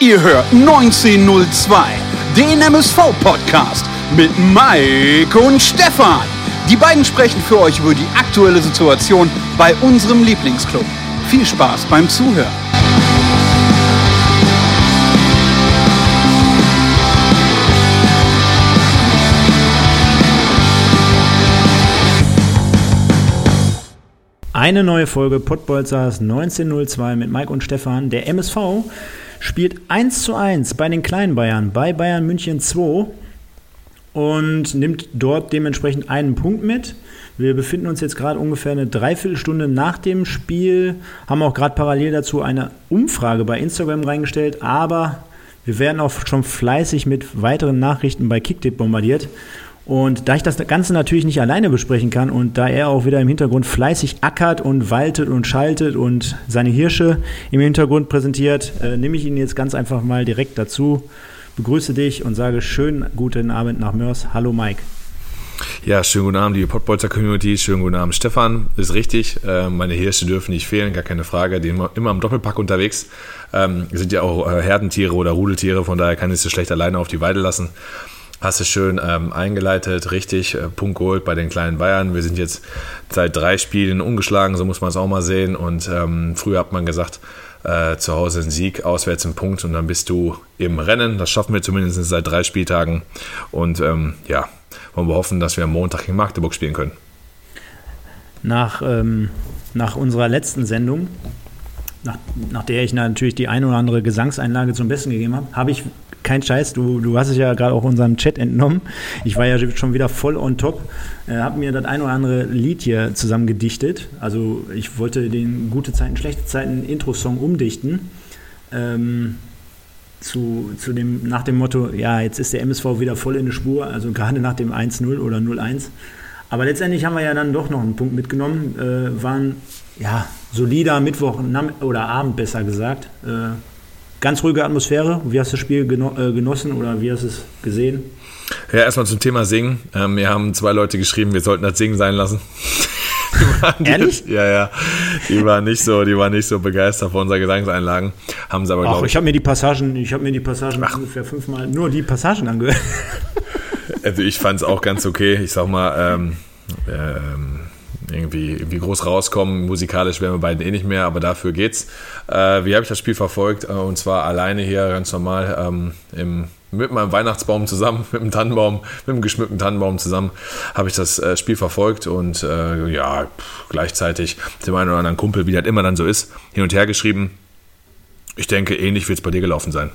Ihr hört 1902, den MSV-Podcast mit Mike und Stefan. Die beiden sprechen für euch über die aktuelle Situation bei unserem Lieblingsclub. Viel Spaß beim Zuhören. Eine neue Folge Pottbolzers 1902 mit Mike und Stefan. Der MSV spielt 1 zu 1 bei den kleinen Bayern, bei Bayern München 2 und nimmt dort dementsprechend einen Punkt mit. Wir befinden uns jetzt gerade ungefähr eine Dreiviertelstunde nach dem Spiel, haben auch gerade parallel dazu eine Umfrage bei Instagram reingestellt, aber wir werden auch schon fleißig mit weiteren Nachrichten bei Kicktip bombardiert. Und da ich das Ganze natürlich nicht alleine besprechen kann und da er auch wieder im Hintergrund fleißig ackert und waltet und schaltet und seine Hirsche im Hintergrund präsentiert, äh, nehme ich ihn jetzt ganz einfach mal direkt dazu, begrüße dich und sage schönen guten Abend nach Mörs. Hallo Mike. Ja, schönen guten Abend, die Pottbolzer Community. Schönen guten Abend, Stefan. Ist richtig. Äh, meine Hirsche dürfen nicht fehlen, gar keine Frage. Die sind immer im Doppelpack unterwegs. Ähm, sind ja auch äh, Herdentiere oder Rudeltiere, von daher kann ich sie schlecht alleine auf die Weide lassen. Hast du schön ähm, eingeleitet, richtig, äh, Punkt geholt bei den kleinen Bayern. Wir sind jetzt seit drei Spielen ungeschlagen, so muss man es auch mal sehen. Und ähm, früher hat man gesagt, äh, zu Hause ein Sieg, auswärts ein Punkt und dann bist du im Rennen. Das schaffen wir zumindest seit drei Spieltagen. Und ähm, ja, wollen wir hoffen, dass wir am Montag in Magdeburg spielen können. Nach, ähm, nach unserer letzten Sendung, nach, nach der ich natürlich die eine oder andere Gesangseinlage zum Besten gegeben habe, habe ich kein Scheiß, du, du hast es ja gerade auch unserem Chat entnommen. Ich war ja schon wieder voll on top. Äh, habe mir das ein oder andere Lied hier zusammen gedichtet. Also ich wollte den gute Zeiten, schlechte Zeiten Intro-Song umdichten. Ähm, zu, zu dem, nach dem Motto, ja, jetzt ist der MSV wieder voll in der Spur, also gerade nach dem 1-0 oder 0-1. Aber letztendlich haben wir ja dann doch noch einen Punkt mitgenommen, äh, waren ja solider Mittwoch oder Abend besser gesagt. Äh, ganz ruhige Atmosphäre. Wie hast du das Spiel äh, genossen oder wie hast du es gesehen? Ja, erstmal zum Thema Singen. Ähm, mir haben zwei Leute geschrieben, wir sollten das Singen sein lassen. Ehrlich? Ja, ja. Die waren nicht so, die waren nicht so begeistert von unseren Gesangseinlagen. Haben sie aber, glaube ich. Ich habe mir die Passagen, ich habe mir die Passagen Ach. ungefähr fünfmal nur die Passagen angehört. Also ich fand es auch ganz okay. Ich sag mal, ähm, ähm, irgendwie, irgendwie groß rauskommen. Musikalisch wären wir beiden eh nicht mehr, aber dafür geht's. Äh, wie habe ich das Spiel verfolgt? Äh, und zwar alleine hier ganz normal ähm, im, mit meinem Weihnachtsbaum zusammen, mit dem Tannenbaum, mit dem geschmückten Tannenbaum zusammen, habe ich das äh, Spiel verfolgt und äh, ja, pff, gleichzeitig dem einen oder anderen Kumpel, wie das immer dann so ist, hin und her geschrieben. Ich denke, ähnlich wird es bei dir gelaufen sein.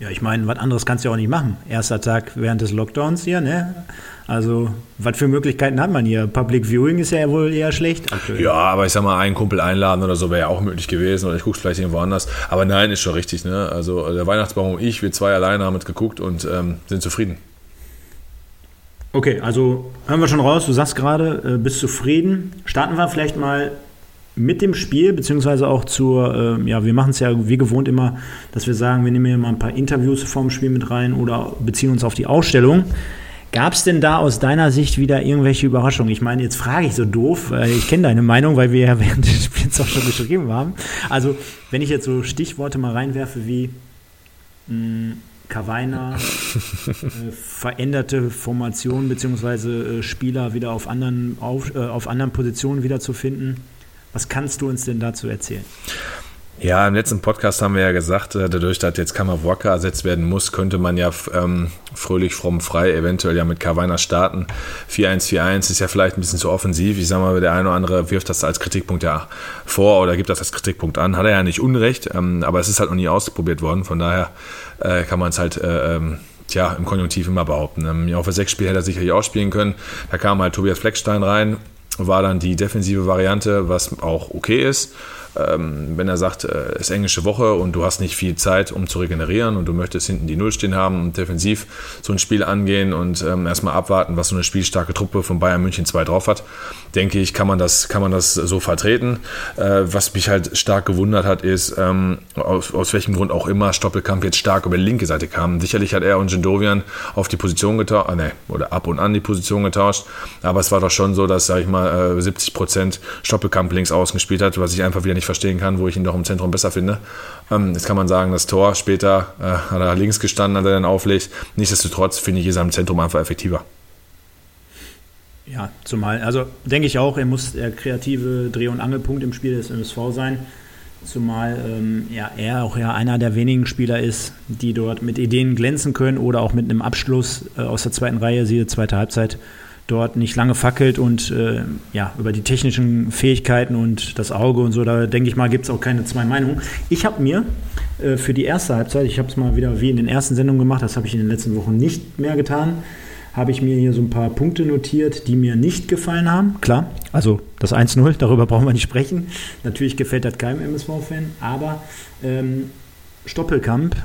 Ja, ich meine, was anderes kannst du ja auch nicht machen. Erster Tag während des Lockdowns hier, ne? Also, was für Möglichkeiten hat man hier? Public Viewing ist ja wohl eher schlecht. Aktuell. Ja, aber ich sag mal, einen Kumpel einladen oder so wäre ja auch möglich gewesen. Oder ich gucke vielleicht irgendwo anders. Aber nein, ist schon richtig, ne? Also, der Weihnachtsbaum und ich, wir zwei alleine haben es geguckt und ähm, sind zufrieden. Okay, also hören wir schon raus, du sagst gerade, äh, bist zufrieden. Starten wir vielleicht mal mit dem Spiel, beziehungsweise auch zur, äh, ja, wir machen es ja wie gewohnt immer, dass wir sagen, wir nehmen hier mal ein paar Interviews vorm Spiel mit rein oder beziehen uns auf die Ausstellung. Gab es denn da aus deiner Sicht wieder irgendwelche Überraschungen? Ich meine, jetzt frage ich so doof, äh, ich kenne deine Meinung, weil wir ja während des Spiels auch schon geschrieben haben. Also, wenn ich jetzt so Stichworte mal reinwerfe wie mh, hm, Kavaina, äh, veränderte Formation beziehungsweise äh, Spieler wieder auf anderen, auf, äh, auf anderen Positionen wiederzufinden, was kannst du uns denn dazu erzählen? Ja, im letzten Podcast haben wir ja gesagt, äh, dadurch, dass jetzt Kammerworker ersetzt werden muss, könnte man ja ähm, fröhlich fromm frei eventuell ja mit Carvana starten. 4-1-4-1 ist ja vielleicht ein bisschen zu offensiv. Ich sag mal, der eine oder andere wirft das als Kritikpunkt ja vor oder gibt das als Kritikpunkt an. Hat er ja nicht unrecht, ähm, aber es ist halt noch nie ausprobiert worden. Von daher äh, kann man es halt äh, ähm, tja, im Konjunktiv immer behaupten. Ähm, auf der sechs Spiel hätte er sicherlich auch spielen können. Da kam halt Tobias Fleckstein rein, war dann die defensive Variante, was auch okay ist. Ähm, wenn er sagt, es äh, ist englische Woche und du hast nicht viel Zeit, um zu regenerieren und du möchtest hinten die Null stehen haben und defensiv so ein Spiel angehen und ähm, erstmal abwarten, was so eine spielstarke Truppe von Bayern München 2 drauf hat, denke ich, kann man das, kann man das so vertreten. Äh, was mich halt stark gewundert hat, ist, ähm, aus, aus welchem Grund auch immer Stoppelkamp jetzt stark über die linke Seite kam. Sicherlich hat er und Jindovian auf die Position getauscht, äh, nee, oder ab und an die Position getauscht, aber es war doch schon so, dass, sag ich mal, 70 äh, Prozent Stoppelkamp links außen gespielt hat, was ich einfach wieder nicht nicht verstehen kann, wo ich ihn doch im Zentrum besser finde. Ähm, jetzt kann man sagen, das Tor später äh, hat er links gestanden, als er dann auflegt. Nichtsdestotrotz finde ich, ist im Zentrum einfach effektiver. Ja, zumal, also denke ich auch, er muss der kreative Dreh- und Angelpunkt im Spiel des MSV sein. Zumal ähm, ja, er auch ja einer der wenigen Spieler ist, die dort mit Ideen glänzen können oder auch mit einem Abschluss äh, aus der zweiten Reihe, siehe zweite Halbzeit, dort nicht lange fackelt und äh, ja, über die technischen Fähigkeiten und das Auge und so, da denke ich mal, gibt es auch keine zwei Meinungen. Ich habe mir äh, für die erste Halbzeit, ich habe es mal wieder wie in den ersten Sendungen gemacht, das habe ich in den letzten Wochen nicht mehr getan, habe ich mir hier so ein paar Punkte notiert, die mir nicht gefallen haben. Klar, also das 1-0, darüber brauchen wir nicht sprechen. Natürlich gefällt das keinem MSV-Fan, aber ähm, Stoppelkamp,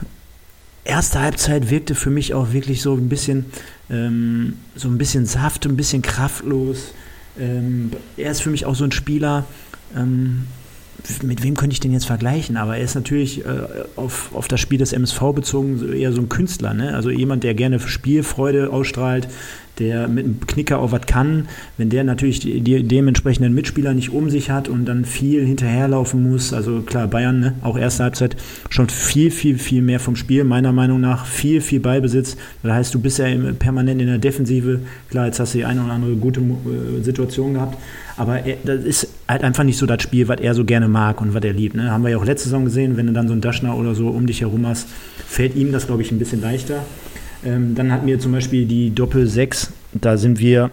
erste Halbzeit wirkte für mich auch wirklich so ein bisschen, ähm, so ein bisschen saft, ein bisschen kraftlos. Ähm, er ist für mich auch so ein Spieler, ähm, mit wem könnte ich den jetzt vergleichen? Aber er ist natürlich äh, auf, auf das Spiel des MSV bezogen eher so ein Künstler, ne? Also jemand, der gerne Spielfreude ausstrahlt, der mit einem Knicker auch was kann, wenn der natürlich die, die dementsprechenden Mitspieler nicht um sich hat und dann viel hinterherlaufen muss, also klar, Bayern, ne, auch erste Halbzeit, schon viel, viel, viel mehr vom Spiel, meiner Meinung nach, viel, viel Ballbesitz. Das heißt, du bist ja permanent in der Defensive, klar, jetzt hast du die eine oder andere gute äh, Situation gehabt, aber er, das ist halt einfach nicht so das Spiel, was er so gerne mag und was er liebt. Ne? Haben wir ja auch letzte Saison gesehen, wenn du dann so einen Daschner oder so um dich herum hast, fällt ihm das, glaube ich, ein bisschen leichter. Ähm, dann hatten wir zum Beispiel die Doppel 6, da sind wir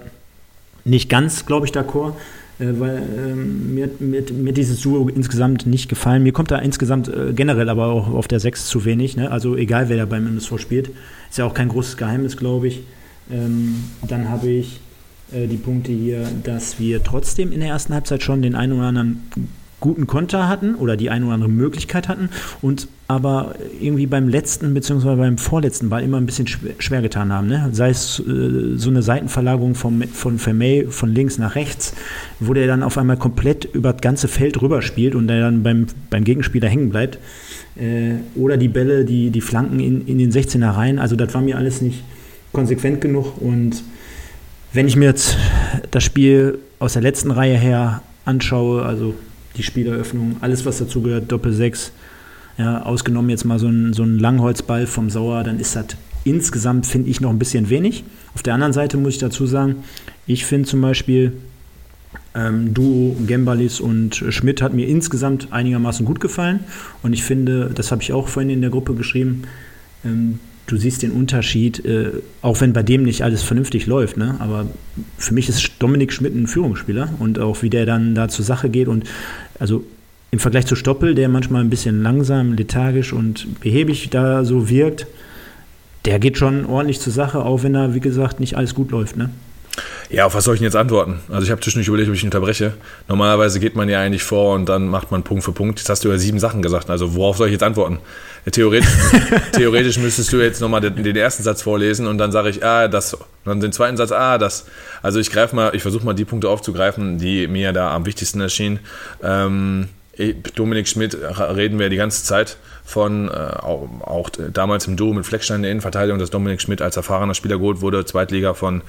nicht ganz, glaube ich, d'accord, äh, weil ähm, mir, mir, mir, dieses Duo insgesamt nicht gefallen. Mir kommt da insgesamt äh, generell aber auch auf der 6 zu wenig. Ne? Also egal, wer da beim MSV spielt. Ist ja auch kein großes Geheimnis, glaube ich. Ähm, dann habe ich äh, die Punkte hier, dass wir trotzdem in der ersten Halbzeit schon den einen oder anderen guten Konter hatten oder die eine oder andere Möglichkeit hatten und aber irgendwie beim letzten bzw. beim vorletzten Ball immer ein bisschen schwer, getan haben. Ne? Sei es äh, so eine Seitenverlagerung vom, von Vermey von links nach rechts, wo der dann auf einmal komplett über das ganze Feld rüberspielt und der dann beim, beim Gegenspieler hängen bleibt. Äh, oder die Bälle, die, die Flanken in, in den 16er rein. Also das war mir alles nicht konsequent genug und wenn ich mir jetzt das Spiel aus der letzten Reihe her anschaue, also die Spieleröffnung, alles was dazugehört, Doppel 6, ja, ausgenommen jetzt mal so ein, so ein Langholzball vom Sauer, dann ist das insgesamt, finde ich, noch ein bisschen wenig. Auf der anderen Seite muss ich dazu sagen, ich finde zum Beispiel ähm, Duo Gembalis und Schmidt hat mir insgesamt einigermaßen gut gefallen und ich finde, das habe ich auch vorhin in der Gruppe geschrieben, ähm, du siehst den Unterschied, äh, auch wenn bei dem nicht alles vernünftig läuft, ne? aber für mich ist Dominik Schmidt ein Führungsspieler und auch wie der dann da zur Sache geht und also im Vergleich zu Stoppel, der manchmal ein bisschen langsam, lethargisch und behäbig da so wirkt, der geht schon ordentlich zur Sache, auch wenn da, wie gesagt, nicht alles gut läuft. Ne? Ja, auf was soll ich denn jetzt antworten? Also ich habe zwischendurch überlegt, ob ich ihn unterbreche. Normalerweise geht man ja eigentlich vor und dann macht man Punkt für Punkt. Jetzt hast du ja sieben Sachen gesagt. Also worauf soll ich jetzt antworten? Theoretisch, theoretisch müsstest du jetzt nochmal den, den ersten Satz vorlesen und dann sage ich, ah, das. Und dann den zweiten Satz, ah, das. Also ich greife mal, ich versuche mal die Punkte aufzugreifen, die mir da am wichtigsten erschienen. Ähm, Dominik Schmidt reden wir die ganze Zeit von, äh, auch, auch, damals im Duo mit Fleckstein in der Innenverteidigung, dass Dominik Schmidt als erfahrener Spieler geholt wurde, Zweitliga von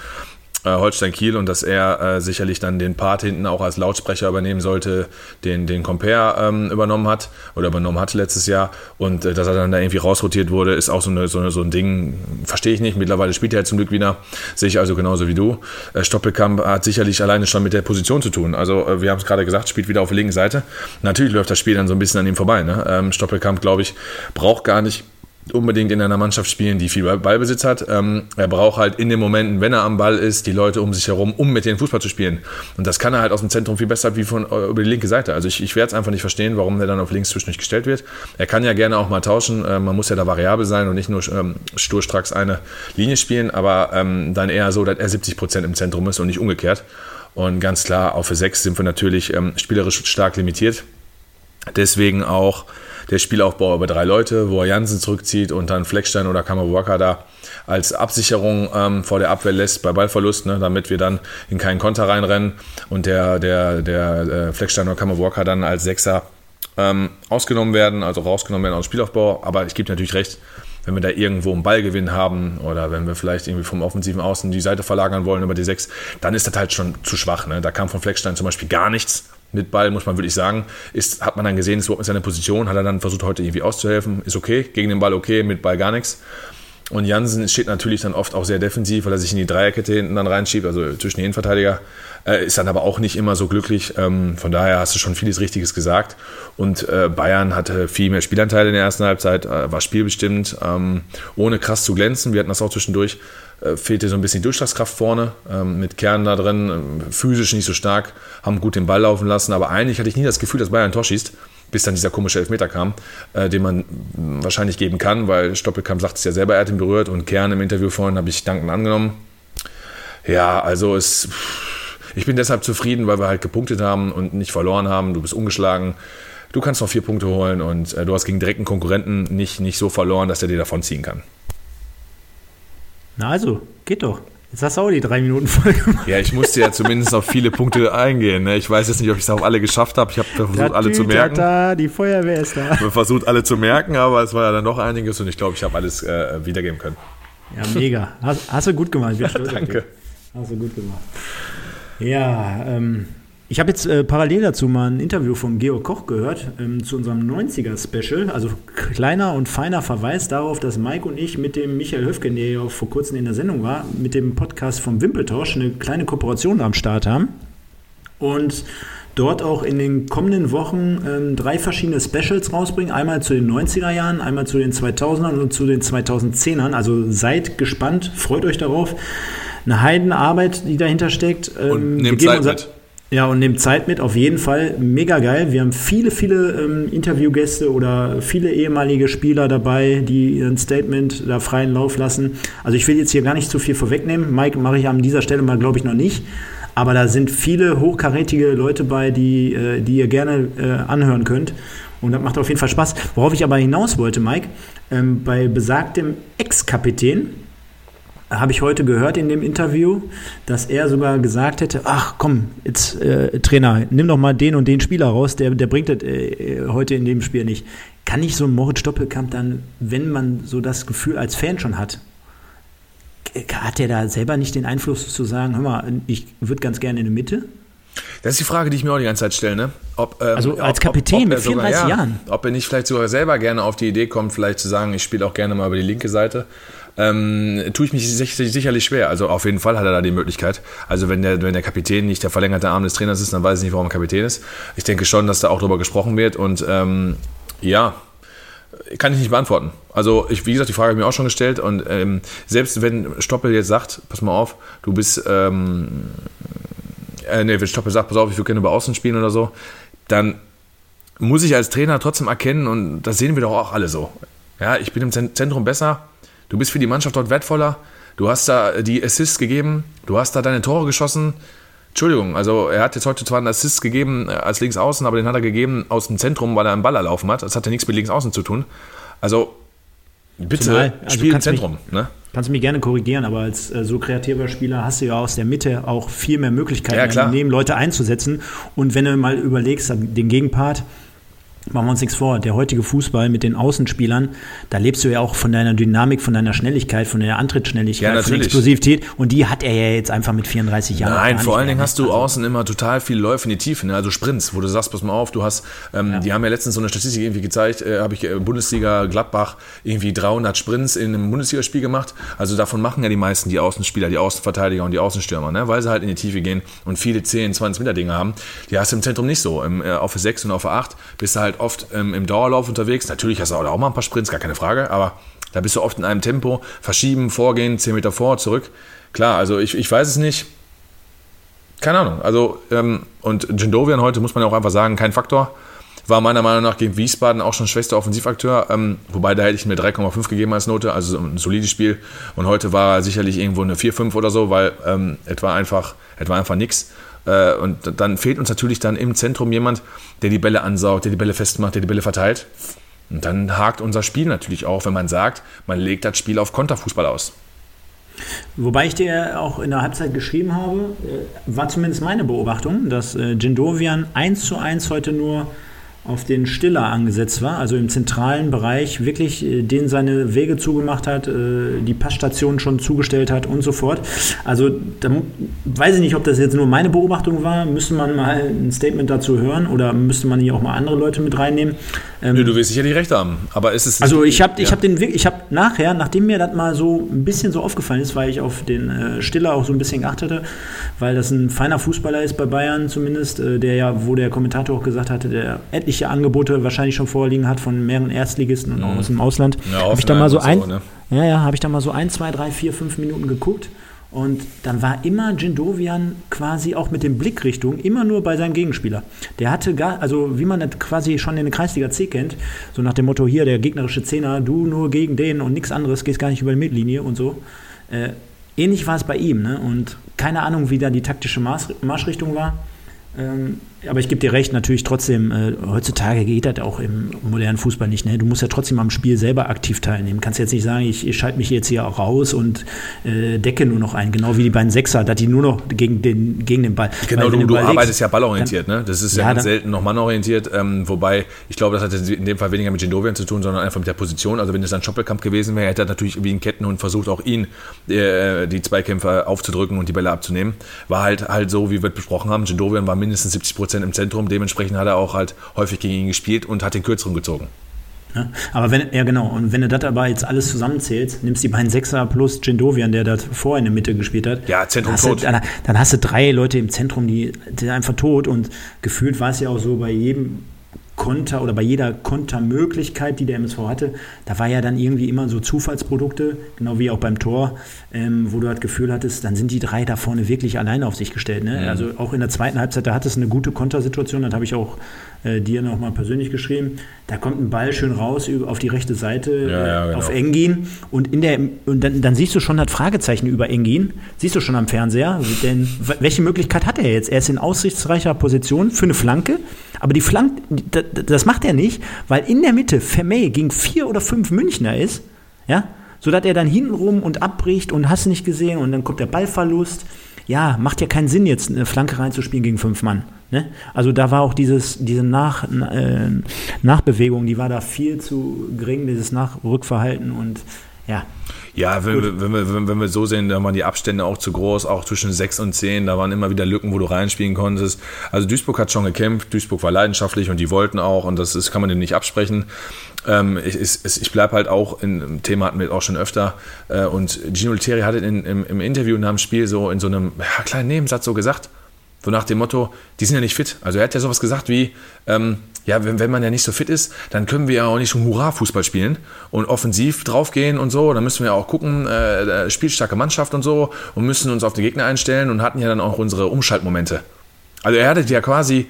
Holstein Kiel und dass er äh, sicherlich dann den Part hinten auch als Lautsprecher übernehmen sollte, den den Compare ähm, übernommen hat oder übernommen hatte letztes Jahr und äh, dass er dann da irgendwie rausrotiert wurde, ist auch so, eine, so, eine, so ein Ding, verstehe ich nicht. Mittlerweile spielt er ja zum Glück wieder, sehe ich also genauso wie du. Äh, Stoppelkamp hat sicherlich alleine schon mit der Position zu tun. Also äh, wir haben es gerade gesagt, spielt wieder auf der linken Seite. Natürlich läuft das Spiel dann so ein bisschen an ihm vorbei. Ne? Ähm, Stoppelkamp, glaube ich, braucht gar nicht unbedingt in einer Mannschaft spielen, die viel Ballbesitz hat. Ähm, er braucht halt in den Momenten, wenn er am Ball ist, die Leute um sich herum, um mit dem Fußball zu spielen. Und das kann er halt aus dem Zentrum viel besser wie von äh, über die linke Seite. Also ich, ich werde es einfach nicht verstehen, warum er dann auf links zwischendurch gestellt wird. Er kann ja gerne auch mal tauschen. Äh, man muss ja da variabel sein und nicht nur ähm, sturstracks eine Linie spielen, aber ähm, dann eher so, dass er 70 Prozent im Zentrum ist und nicht umgekehrt. Und ganz klar, auf für 6 sind wir natürlich ähm, spielerisch stark limitiert. Deswegen auch der Spielaufbau über drei Leute, wo er Jansen zurückzieht und dann Fleckstein oder Kammerwalker da als Absicherung ähm, vor der Abwehr lässt bei Ballverlust, ne, damit wir dann in keinen Konter reinrennen und der, der, der äh, Fleckstein oder Kammerwalker dann als Sechser ähm, ausgenommen werden, also rausgenommen werden aus dem Spielaufbau. Aber ich gebe natürlich recht, wenn wir da irgendwo einen Ballgewinn haben oder wenn wir vielleicht irgendwie vom offensiven Außen die Seite verlagern wollen über die Sechs, dann ist das halt schon zu schwach. Ne? Da kam von Fleckstein zum Beispiel gar nichts mit Ball, muss man wirklich sagen. Ist, hat man dann gesehen, ist überhaupt in seiner Position, hat er dann versucht, heute irgendwie auszuhelfen. Ist okay, gegen den Ball okay, mit Ball gar nichts. Und Jansen steht natürlich dann oft auch sehr defensiv, weil er sich in die Dreierkette hinten dann reinschiebt, also zwischen den Innenverteidiger. Äh, ist dann aber auch nicht immer so glücklich. Ähm, von daher hast du schon vieles Richtiges gesagt. Und äh, Bayern hatte viel mehr Spielanteile in der ersten Halbzeit, äh, war spielbestimmt, ähm, ohne krass zu glänzen. Wir hatten das auch zwischendurch. Äh, fehlte so ein bisschen Durchschlagskraft vorne, ähm, mit Kern da drin, ähm, physisch nicht so stark, haben gut den Ball laufen lassen. Aber eigentlich hatte ich nie das Gefühl, dass Bayern ein Tor schießt bis dann dieser komische Elfmeter kam, äh, den man wahrscheinlich geben kann, weil Stoppelkamp sagt es ja selber, er hat ihn berührt und Kern im Interview vorhin habe ich dankend angenommen. Ja, also es, ich bin deshalb zufrieden, weil wir halt gepunktet haben und nicht verloren haben. Du bist ungeschlagen. Du kannst noch vier Punkte holen und äh, du hast gegen direkten Konkurrenten nicht, nicht so verloren, dass er dir davonziehen kann. Na also, geht doch. Jetzt hast du auch die drei Minuten voll gemacht. Ja, ich musste ja zumindest auf viele Punkte eingehen. Ne? Ich weiß jetzt nicht, ob ich es auf alle geschafft habe. Ich habe versucht, da, alle zu merken. Da, die Feuerwehr ist da. Ich habe versucht, alle zu merken, aber es war ja dann noch einiges und ich glaube, ich habe alles äh, wiedergeben können. Ja, mega. Hast, hast du gut gemacht. Ja, danke. Hast du gut gemacht. Ja, ähm, ich habe jetzt äh, parallel dazu mal ein Interview von Georg Koch gehört ähm, zu unserem 90er-Special. Also kleiner und feiner Verweis darauf, dass Mike und ich mit dem Michael Höfgen, der ja auch vor kurzem in der Sendung war, mit dem Podcast vom Wimpeltausch eine kleine Kooperation am Start haben. Und dort auch in den kommenden Wochen ähm, drei verschiedene Specials rausbringen. Einmal zu den 90er Jahren, einmal zu den 2000ern und zu den 2010ern. Also seid gespannt, freut euch darauf. Eine Heidenarbeit, die dahinter steckt. Ähm, und nehmt Zeit mit. Ja, und nehmt Zeit mit, auf jeden Fall. Mega geil. Wir haben viele, viele ähm, Interviewgäste oder viele ehemalige Spieler dabei, die ein Statement da freien Lauf lassen. Also ich will jetzt hier gar nicht zu viel vorwegnehmen. Mike mache ich an dieser Stelle mal, glaube ich, noch nicht. Aber da sind viele hochkarätige Leute bei, die, äh, die ihr gerne äh, anhören könnt. Und das macht auf jeden Fall Spaß. Worauf ich aber hinaus wollte, Mike, ähm, bei besagtem Ex-Kapitän, habe ich heute gehört in dem Interview, dass er sogar gesagt hätte, ach komm, jetzt äh, Trainer, nimm doch mal den und den Spieler raus, der, der bringt das äh, heute in dem Spiel nicht. Kann nicht so ein Moritz Stoppelkamp dann, wenn man so das Gefühl als Fan schon hat, hat er da selber nicht den Einfluss zu sagen, hör mal, ich würde ganz gerne in der Mitte? Das ist die Frage, die ich mir auch die ganze Zeit stelle. Ne? Ob, ähm, also als Kapitän ob, ob, ob mit 34 sogar, ja, Jahren. Ob er nicht vielleicht sogar selber gerne auf die Idee kommt, vielleicht zu sagen, ich spiele auch gerne mal über die linke Seite ähm, tue ich mich sicherlich schwer. Also auf jeden Fall hat er da die Möglichkeit. Also wenn der, wenn der Kapitän nicht der verlängerte Arm des Trainers ist, dann weiß ich nicht, warum er Kapitän ist. Ich denke schon, dass da auch drüber gesprochen wird und ähm, ja, kann ich nicht beantworten. Also, ich, wie gesagt, die Frage habe ich mir auch schon gestellt. Und ähm, selbst wenn Stoppel jetzt sagt, pass mal auf, du bist, ähm, äh, nee, wenn Stoppel sagt, pass auf, ich würde gerne über Außen spielen oder so, dann muss ich als Trainer trotzdem erkennen, und das sehen wir doch auch alle so. Ja, ich bin im Zentrum besser, Du bist für die Mannschaft dort wertvoller. Du hast da die Assists gegeben. Du hast da deine Tore geschossen. Entschuldigung, also er hat jetzt heute zwar einen Assist gegeben äh, als Linksaußen, aber den hat er gegeben aus dem Zentrum, weil er einen Ball erlaufen hat. Das hat ja nichts mit Linksaußen zu tun. Also bitte Zumal, also spiel im Zentrum. Mich, ne? Kannst du mich gerne korrigieren, aber als äh, so kreativer Spieler hast du ja aus der Mitte auch viel mehr Möglichkeiten, ja, neben Leute einzusetzen. Und wenn du mal überlegst, den Gegenpart, Machen wir uns nichts vor, der heutige Fußball mit den Außenspielern, da lebst du ja auch von deiner Dynamik, von deiner Schnelligkeit, von der Antrittsschnelligkeit, ja, von der Explosivität und die hat er ja jetzt einfach mit 34 Jahren. Nein, vor allen Dingen hast du also außen immer total viel Läufe in die Tiefe, ne? also Sprints, wo du sagst, pass mal auf, du hast, ähm, ja. die haben ja letztens so eine Statistik irgendwie gezeigt, äh, habe ich äh, Bundesliga Gladbach irgendwie 300 Sprints in einem Bundesligaspiel gemacht, also davon machen ja die meisten die Außenspieler, die Außenverteidiger und die Außenstürmer, ne? weil sie halt in die Tiefe gehen und viele 10, 20 Meter Dinge haben, die hast du im Zentrum nicht so, Im, äh, auf 6 und auf 8 bist du halt oft ähm, im Dauerlauf unterwegs. Natürlich hast du auch mal ein paar Sprints, gar keine Frage, aber da bist du oft in einem Tempo. Verschieben, vorgehen, 10 Meter vor, zurück. Klar, also ich, ich weiß es nicht. Keine Ahnung. Also, ähm, und Jindovian heute, muss man ja auch einfach sagen, kein Faktor. War meiner Meinung nach gegen Wiesbaden auch schon schwächster Offensivakteur. Ähm, wobei da hätte ich mir 3,5 gegeben als Note, also ein solides Spiel. Und heute war sicherlich irgendwo eine 4, 5 oder so, weil ähm, etwa einfach, etwa einfach nichts. Äh, und dann fehlt uns natürlich dann im Zentrum jemand, der die Bälle ansaugt, der die Bälle festmacht, der die Bälle verteilt. Und dann hakt unser Spiel natürlich auch, wenn man sagt, man legt das Spiel auf Konterfußball aus. Wobei ich dir auch in der Halbzeit geschrieben habe, äh, war zumindest meine Beobachtung, dass äh, Jindovian 1 zu 1 heute nur auf den Stiller angesetzt war, also im zentralen Bereich wirklich äh, den seine Wege zugemacht hat, äh, die Passstation schon zugestellt hat und so fort. Also da weiß ich nicht, ob das jetzt nur meine Beobachtung war, müsste man mal ein Statement dazu hören oder müsste man hier auch mal andere Leute mit reinnehmen. Ähm, du wirst sicherlich recht haben, aber ist es Also ich habe ja. hab den ich habe nachher, nachdem mir das mal so ein bisschen so aufgefallen ist, weil ich auf den äh, Stiller auch so ein bisschen geachtet hatte, weil das ein feiner Fußballer ist bei Bayern zumindest, äh, der ja, wo der Kommentator auch gesagt hatte, der etliche etliche Angebote wahrscheinlich schon vorliegen hat von mehreren Erstligisten und mhm. auch aus dem Ausland. Ja, habe ich da mal so ein, so, ne? ja, ja, habe ich da mal so ein, zwei, drei, vier, fünf Minuten geguckt. Und dann war immer Jindovian quasi auch mit dem Blickrichtung immer nur bei seinem Gegenspieler. Der hatte gar, also wie man das quasi schon in der Kreisliga C kennt, so nach dem Motto hier, der gegnerische Zehner, du nur gegen den und nichts anderes, gehst gar nicht über die Mittellinie und so. Äh, ähnlich war es bei ihm, ne? Und keine Ahnung, wie da die taktische Marschrichtung war. Ähm, aber ich gebe dir recht, natürlich trotzdem, äh, heutzutage geht das auch im modernen Fußball nicht. Ne? Du musst ja trotzdem am Spiel selber aktiv teilnehmen. Kannst jetzt nicht sagen, ich, ich schalte mich jetzt hier auch raus und äh, decke nur noch ein, genau wie die beiden Sechser, dass die nur noch gegen den, gegen den Ball. Genau, du, du arbeitest ja ballorientiert, ne? Das ist ja, ja ganz selten noch mannorientiert, ähm, wobei ich glaube, das hat in dem Fall weniger mit Gendovian zu tun, sondern einfach mit der Position. Also wenn es ein Schoppelkampf gewesen wäre, hätte er natürlich wie ein Kettenhund versucht, auch ihn äh, die Zweikämpfer aufzudrücken und die Bälle abzunehmen. War halt halt so, wie wir besprochen haben. Gendovian war mindestens 70 Prozent Prozent im Zentrum. Dementsprechend hat er auch halt häufig gegen ihn gespielt und hat den kürzeren gezogen. Ja, aber wenn, ja genau, und wenn du das aber jetzt alles zusammenzählst, nimmst die beiden Sechser plus Jindovian, der das vorher in der Mitte gespielt hat. Ja, Zentrum dann tot. Du, dann, hast du drei Leute im Zentrum, die, die sind einfach tot und gefühlt war es ja auch so bei jedem Konter oder bei jeder Kontermöglichkeit, die der MSV hatte, da war ja dann irgendwie immer so Zufallsprodukte, genau wie auch beim Tor, ähm, wo du das Gefühl hattest, dann sind die drei da vorne wirklich alleine auf sich gestellt. Ne? Mhm. Also auch in der zweiten Halbzeit, da hat es eine gute Kontersituation, das habe ich auch äh, dir nochmal persönlich geschrieben. Da kommt ein Ball schön raus auf die rechte Seite ja, ja, genau. auf Engin und, in der, und dann, dann, siehst du schon das Fragezeichen über Engin, siehst du schon am Fernseher, denn welche Möglichkeit hat er jetzt? Er ist in aussichtsreicher Position für eine Flanke, aber die Flanke, das macht er nicht, weil in der Mitte Vermey gegen vier oder fünf Münchner ist, ja, sodass er dann hintenrum und abbricht und hast nicht gesehen und dann kommt der Ballverlust. Ja, macht ja keinen Sinn, jetzt eine Flanke reinzuspielen gegen fünf Mann. Ne? Also da war auch dieses, diese Nach, äh, Nachbewegung, die war da viel zu gering, dieses Nachrückverhalten und ja. Ja, wenn wir, wenn, wir, wenn wir so sehen, da waren die Abstände auch zu groß, auch zwischen 6 und 10, da waren immer wieder Lücken, wo du reinspielen konntest. Also Duisburg hat schon gekämpft, Duisburg war leidenschaftlich und die wollten auch und das ist, kann man denen nicht absprechen. Ähm, ich ich bleibe halt auch, in, Thema hatten wir auch schon öfter äh, und Gino Lettieri hat in, im, im Interview nach dem Spiel so in so einem ja, kleinen Nebensatz so gesagt, so nach dem Motto, die sind ja nicht fit. Also er hat ja sowas gesagt wie, ähm, ja, wenn, wenn man ja nicht so fit ist, dann können wir ja auch nicht schon Hurra-Fußball spielen und offensiv draufgehen und so. Dann müssen wir auch gucken, äh, spielstarke Mannschaft und so und müssen uns auf die Gegner einstellen und hatten ja dann auch unsere Umschaltmomente. Also er hatte ja quasi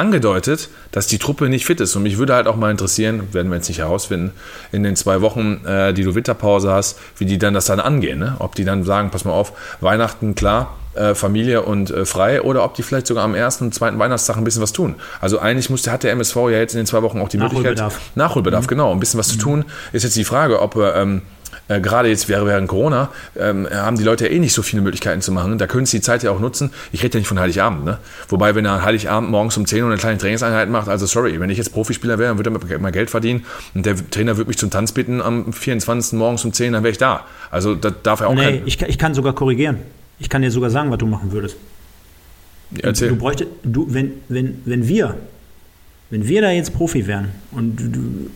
angedeutet, dass die Truppe nicht fit ist. Und mich würde halt auch mal interessieren, werden wir jetzt nicht herausfinden, in den zwei Wochen, äh, die du Winterpause hast, wie die dann das dann angehen. Ne? Ob die dann sagen, pass mal auf, Weihnachten, klar, äh, Familie und äh, frei oder ob die vielleicht sogar am ersten und zweiten Weihnachtstag ein bisschen was tun. Also eigentlich musste, hat der MSV ja jetzt in den zwei Wochen auch die Nachholbedarf. Möglichkeit, Nachholbedarf, mhm. genau, ein bisschen was mhm. zu tun. Ist jetzt die Frage, ob ähm, äh, gerade jetzt wäre während Corona, ähm, haben die Leute ja eh nicht so viele Möglichkeiten zu machen. Da können sie die Zeit ja auch nutzen. Ich rede ja nicht von Heiligabend. Ne? Wobei, wenn er Heiligabend morgens um 10 Uhr eine kleine Trainingseinheit macht, also sorry, wenn ich jetzt Profispieler wäre, würde er mal Geld verdienen und der Trainer würde mich zum Tanz bitten am 24. morgens um 10, dann wäre ich da. Also da darf er auch Nee, ich, ich kann sogar korrigieren. Ich kann dir sogar sagen, was du machen würdest. Erzähl. Du bräuchte, du, wenn, wenn, wenn wir, wenn wir da jetzt Profi wären, und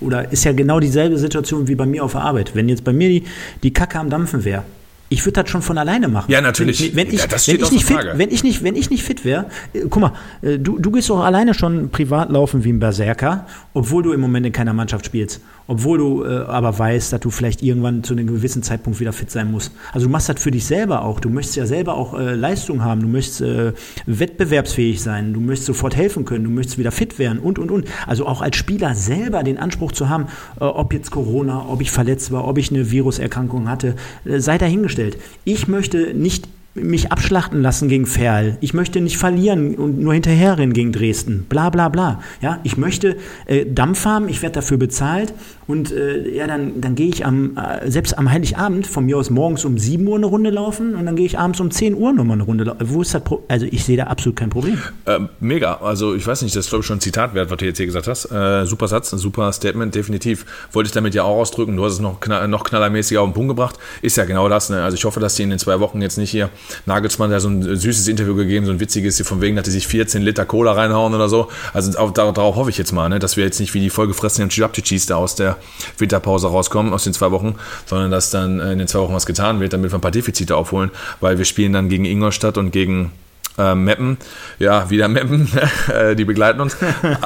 oder ist ja genau dieselbe Situation wie bei mir auf der Arbeit, wenn jetzt bei mir die, die Kacke am Dampfen wäre, ich würde das schon von alleine machen. Ja, natürlich. Wenn, wenn ich, ja, wenn ich nicht fit, wenn ich nicht, wenn ich nicht fit wäre, äh, guck mal, äh, du, du gehst doch alleine schon privat laufen wie ein Berserker, obwohl du im Moment in keiner Mannschaft spielst obwohl du äh, aber weißt, dass du vielleicht irgendwann zu einem gewissen Zeitpunkt wieder fit sein musst. Also du machst das für dich selber auch. Du möchtest ja selber auch äh, Leistung haben, du möchtest äh, wettbewerbsfähig sein, du möchtest sofort helfen können, du möchtest wieder fit werden und und und. Also auch als Spieler selber den Anspruch zu haben, äh, ob jetzt Corona, ob ich verletzt war, ob ich eine Viruserkrankung hatte, äh, sei dahingestellt. Ich möchte nicht mich abschlachten lassen gegen Ferl. Ich möchte nicht verlieren und nur hinterherrennen gegen Dresden. Bla bla bla. Ja, ich möchte äh, Dampf haben, ich werde dafür bezahlt Und äh, ja, dann, dann gehe ich am, äh, selbst am Heiligabend von mir aus morgens um 7 Uhr eine Runde laufen und dann gehe ich abends um 10 Uhr nochmal eine Runde laufen. Wo ist das Pro Also ich sehe da absolut kein Problem. Ähm, mega. Also ich weiß nicht, das ist glaube ich schon ein Zitat wert, was du jetzt hier gesagt hast. Äh, super Satz, ein super Statement, definitiv. Wollte ich damit ja auch ausdrücken. Du hast es noch, knall, noch knallermäßig auf den Punkt gebracht. Ist ja genau das. Ne? Also ich hoffe, dass die in den zwei Wochen jetzt nicht hier Nagelsmann da so ein süßes Interview gegeben, so ein witziges, von wegen, dass die sich 14 Liter Cola reinhauen oder so. Also auf, darauf hoffe ich jetzt mal, ne? dass wir jetzt nicht wie die vollgefressenen Chilapchichis da aus der Winterpause rauskommen, aus den zwei Wochen, sondern dass dann in den zwei Wochen was getan wird, damit wir ein paar Defizite aufholen, weil wir spielen dann gegen Ingolstadt und gegen äh, Meppen, ja, wieder Meppen, äh, die begleiten uns.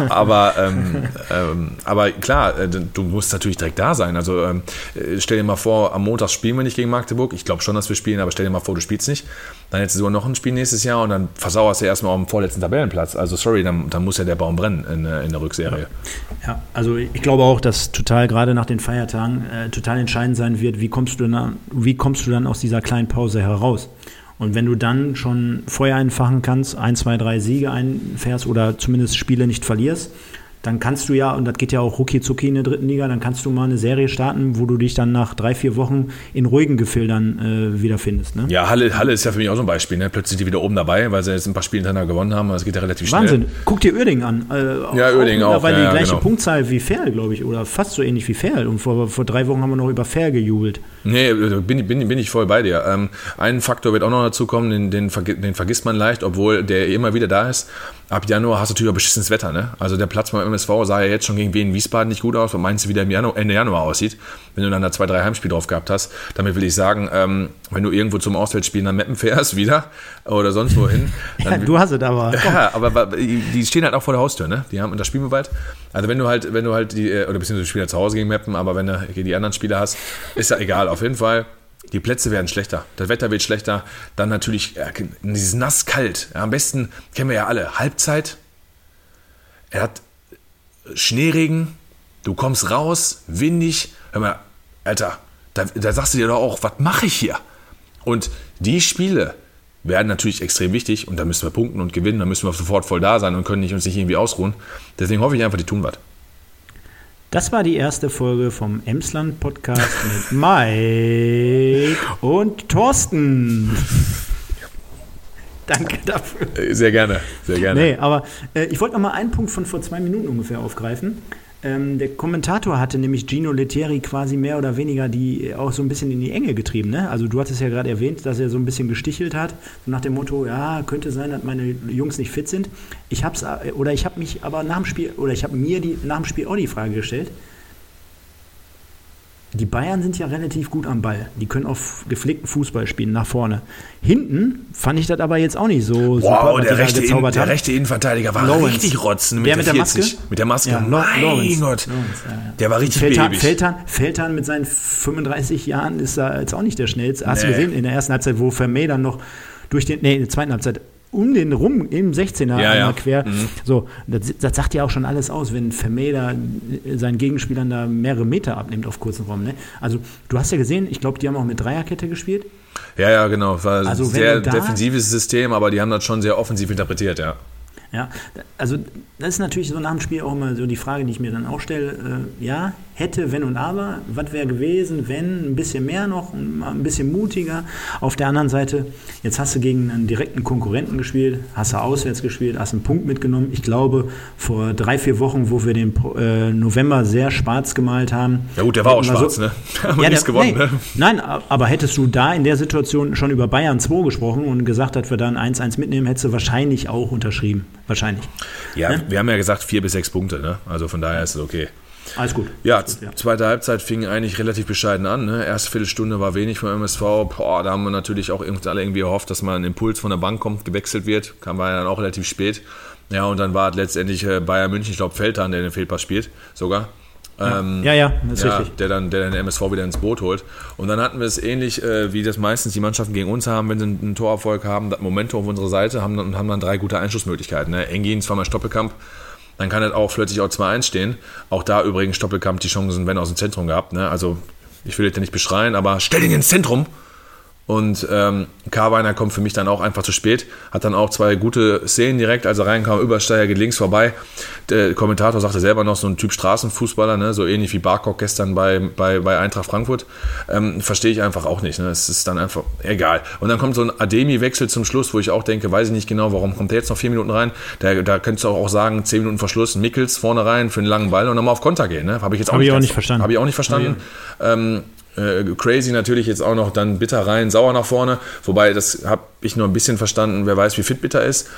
aber, ähm, ähm, aber klar, äh, du musst natürlich direkt da sein. Also ähm, äh, stell dir mal vor, am Montag spielen wir nicht gegen Magdeburg. Ich glaube schon, dass wir spielen, aber stell dir mal vor, du spielst nicht. Dann hättest du sogar noch ein Spiel nächstes Jahr und dann versauerst du erstmal auf dem vorletzten Tabellenplatz. Also sorry, dann, dann muss ja der Baum brennen in, äh, in der Rückserie. Ja. ja. also ich glaube auch, dass total gerade nach den Feiertagen äh, total entscheidend sein wird, wie kommst du dann, wie kommst du dann aus dieser kleinen Pause heraus? Und wenn du dann schon Feuer einfachen kannst, ein, zwei, drei Siege einfährst oder zumindest Spiele nicht verlierst, dann kannst du ja, und das geht ja auch rucki zucki in der dritten Liga, dann kannst du mal eine Serie starten, wo du dich dann nach drei, vier Wochen in ruhigen Gefildern äh, wiederfindest. Ne? Ja, Halle, Halle ist ja für mich auch so ein Beispiel. Ne? Plötzlich sind die wieder oben dabei, weil sie jetzt ein paar Spiele hintereinander gewonnen haben. Das geht ja relativ schnell. Wahnsinn. Guck dir Uerdingen an. Äh, ja, Uerdingen auch. Weil ja, die gleiche genau. Punktzahl wie Ferl, glaube ich, oder fast so ähnlich wie Ferl. Und vor, vor drei Wochen haben wir noch über Ferl gejubelt. Nee, bin, bin, bin ich voll bei dir. Ähm, ein Faktor wird auch noch dazu kommen, den, den, den vergisst man leicht, obwohl der immer wieder da ist ab Januar hast du natürlich auch beschissenes Wetter. Ne? Also der Platz beim MSV sah ja jetzt schon gegen Wien Wiesbaden nicht gut aus, weil meinst du, wie der Januar, Ende Januar aussieht, wenn du dann da zwei, drei Heimspiele drauf gehabt hast. Damit will ich sagen, ähm, wenn du irgendwo zum Auswärtsspiel nach Meppen fährst, wieder oder sonst wohin. ja, du hast es aber. Ja, aber die stehen halt auch vor der Haustür, ne? Die haben das Spiel bald. Also wenn du halt, wenn du halt die, äh, oder beziehungsweise Spieler zu Hause gegen Meppen, aber wenn du die anderen Spieler hast, ist ja egal. Auf jeden Fall die Plätze werden schlechter, das Wetter wird schlechter, dann natürlich äh, dieses nass kalt. Ja, am besten kennen wir ja alle Halbzeit, er hat Schneeregen, du kommst raus, windig. Hör mal, Alter, da, da sagst du dir doch auch, was mache ich hier? Und die Spiele werden natürlich extrem wichtig und da müssen wir punkten und gewinnen, da müssen wir sofort voll da sein und können nicht, uns nicht irgendwie ausruhen. Deswegen hoffe ich einfach, die tun was. Das war die erste Folge vom Emsland Podcast mit Mike und Thorsten. Danke dafür. Äh, sehr gerne, sehr gerne. Nee, aber äh, ich wollte noch mal einen Punkt von vor zwei Minuten ungefähr aufgreifen. Ähm, der Kommentator hatte nämlich Gino Lettieri quasi mehr oder weniger die auch so ein bisschen in die Enge getrieben. Ne? Also du hattest ja gerade erwähnt, dass er so ein bisschen gestichelt hat, nach dem Motto, ja, könnte sein, dass meine Jungs nicht fit sind. Ich hab's, äh, oder ich habe mich aber nach dem Spiel, oder ich habe mir die, nach dem Spiel auch die Frage gestellt, die Bayern sind ja relativ gut am Ball. Die können auf gepflegten Fußball spielen, nach vorne. Hinten fand ich das aber jetzt auch nicht so wow, super, der, rechte in, der rechte Innenverteidiger war Lawrence. richtig rotzen mit der, der, mit der 40. Maske? Mit der Maske. Ja, mein Lawrence. Gott. Lawrence, ja, ja. Der war richtig Feldtan, babyig. Feldtan, Feldtan mit seinen 35 Jahren ist da jetzt auch nicht der schnellste. Hast Nee. du gesehen, in der ersten Halbzeit, wo Vermey dann noch durch den, nee, in der zweiten Halbzeit um den rum, im 16er Ja, einmal quer. Mhm. So, das, das sagt ja auch schon alles aus, wenn Vermey da äh, seinen Gegenspielern da mehrere Meter abnimmt auf kurzen Raum. Ne? Also, du hast ja gesehen, ich glaube, die haben auch mit Dreierkette gespielt. Ja, ja, genau. War Also, sehr da- defensives System, aber die haben das schon sehr offensiv interpretiert, ja. Ja, also das ist natürlich so nach dem Spiel auch immer so die Frage, die ich mir dann auch stelle. Äh, ja, hätte, wenn und aber, was wäre gewesen, wenn ein bisschen mehr noch, ein bisschen mutiger. Auf der anderen Seite, jetzt hast du gegen einen direkten Konkurrenten gespielt, hast du auswärts gespielt, hast einen Punkt mitgenommen. Ich glaube, vor drei, vier Wochen, wo wir den äh, November sehr schwarz gemalt haben. Ja gut, der war auch schwarz, ne? Haben Ja, nichts der, gewonnen, nee, ne? Nein, aber hättest du da in der Situation schon über Bayern 2 gesprochen und gesagt, dass wir dann 1-1 mitnehmen, hättest du wahrscheinlich auch unterschrieben. Wahrscheinlich. Ja, Ne? wir haben ja gesagt vier bis sechs Punkte, ne? Also von daher ist es okay. Alles gut. Ja, Alles gut, ja. zweite Halbzeit fing eigentlich relativ bescheiden an. Ne? Erste Viertelstunde war wenig vom MSV. Boah, da haben wir natürlich auch alle irgendwie gehofft, dass mal ein Impuls von der Bank kommt, gewechselt wird. Kam war ja dann auch relativ spät. Ja, und dann war es letztendlich äh, Bayern München, ich glaube Feldhahn, der den Fehlpass spielt, sogar. Ähm, Ja, ja, das ist ja, richtig. der dann, der dann den MSV wieder ins Boot holt. Und dann hatten wir es ähnlich, äh, wie das meistens die Mannschaften gegen uns haben, wenn sie einen Torerfolg haben, das Momentum auf unserer Seite, haben dann, haben dann drei gute Einschussmöglichkeiten. Ne? Engin, zweimal Stoppelkamp, dann kann das auch plötzlich auch 2-1 stehen. Auch da übrigens Stoppelkamp die Chancen, wenn aus dem Zentrum gehabt. Ne? Also ich will jetzt nicht beschreien, aber stell ihn ins Zentrum Und ähm, Carweiner kommt für mich dann auch einfach zu spät. Hat dann auch zwei gute Szenen direkt, als er reinkam. Übersteiger geht links vorbei. Der Kommentator sagte selber noch, so ein Typ Straßenfußballer, ne? so ähnlich wie Barkok gestern bei, bei, bei Eintracht Frankfurt. Ähm, Verstehe ich einfach auch nicht. Ne? Es ist dann einfach egal. Und dann kommt so ein Ademi-Wechsel zum Schluss, wo ich auch denke, weiß ich nicht genau, warum kommt der jetzt noch vier Minuten rein. Da, da könntest du auch sagen, zehn Minuten Verschluss, Mickels vorne rein für einen langen Ball und nochmal auf Konter gehen. Ne? Habe ich jetzt auch, Hab nicht, ich auch nicht verstanden. Habe ich auch nicht verstanden. Ähm, äh, crazy natürlich jetzt auch noch dann bitter rein, sauer nach vorne. Wobei, das habe ich nur ein bisschen verstanden, wer weiß, wie fit bitter ist.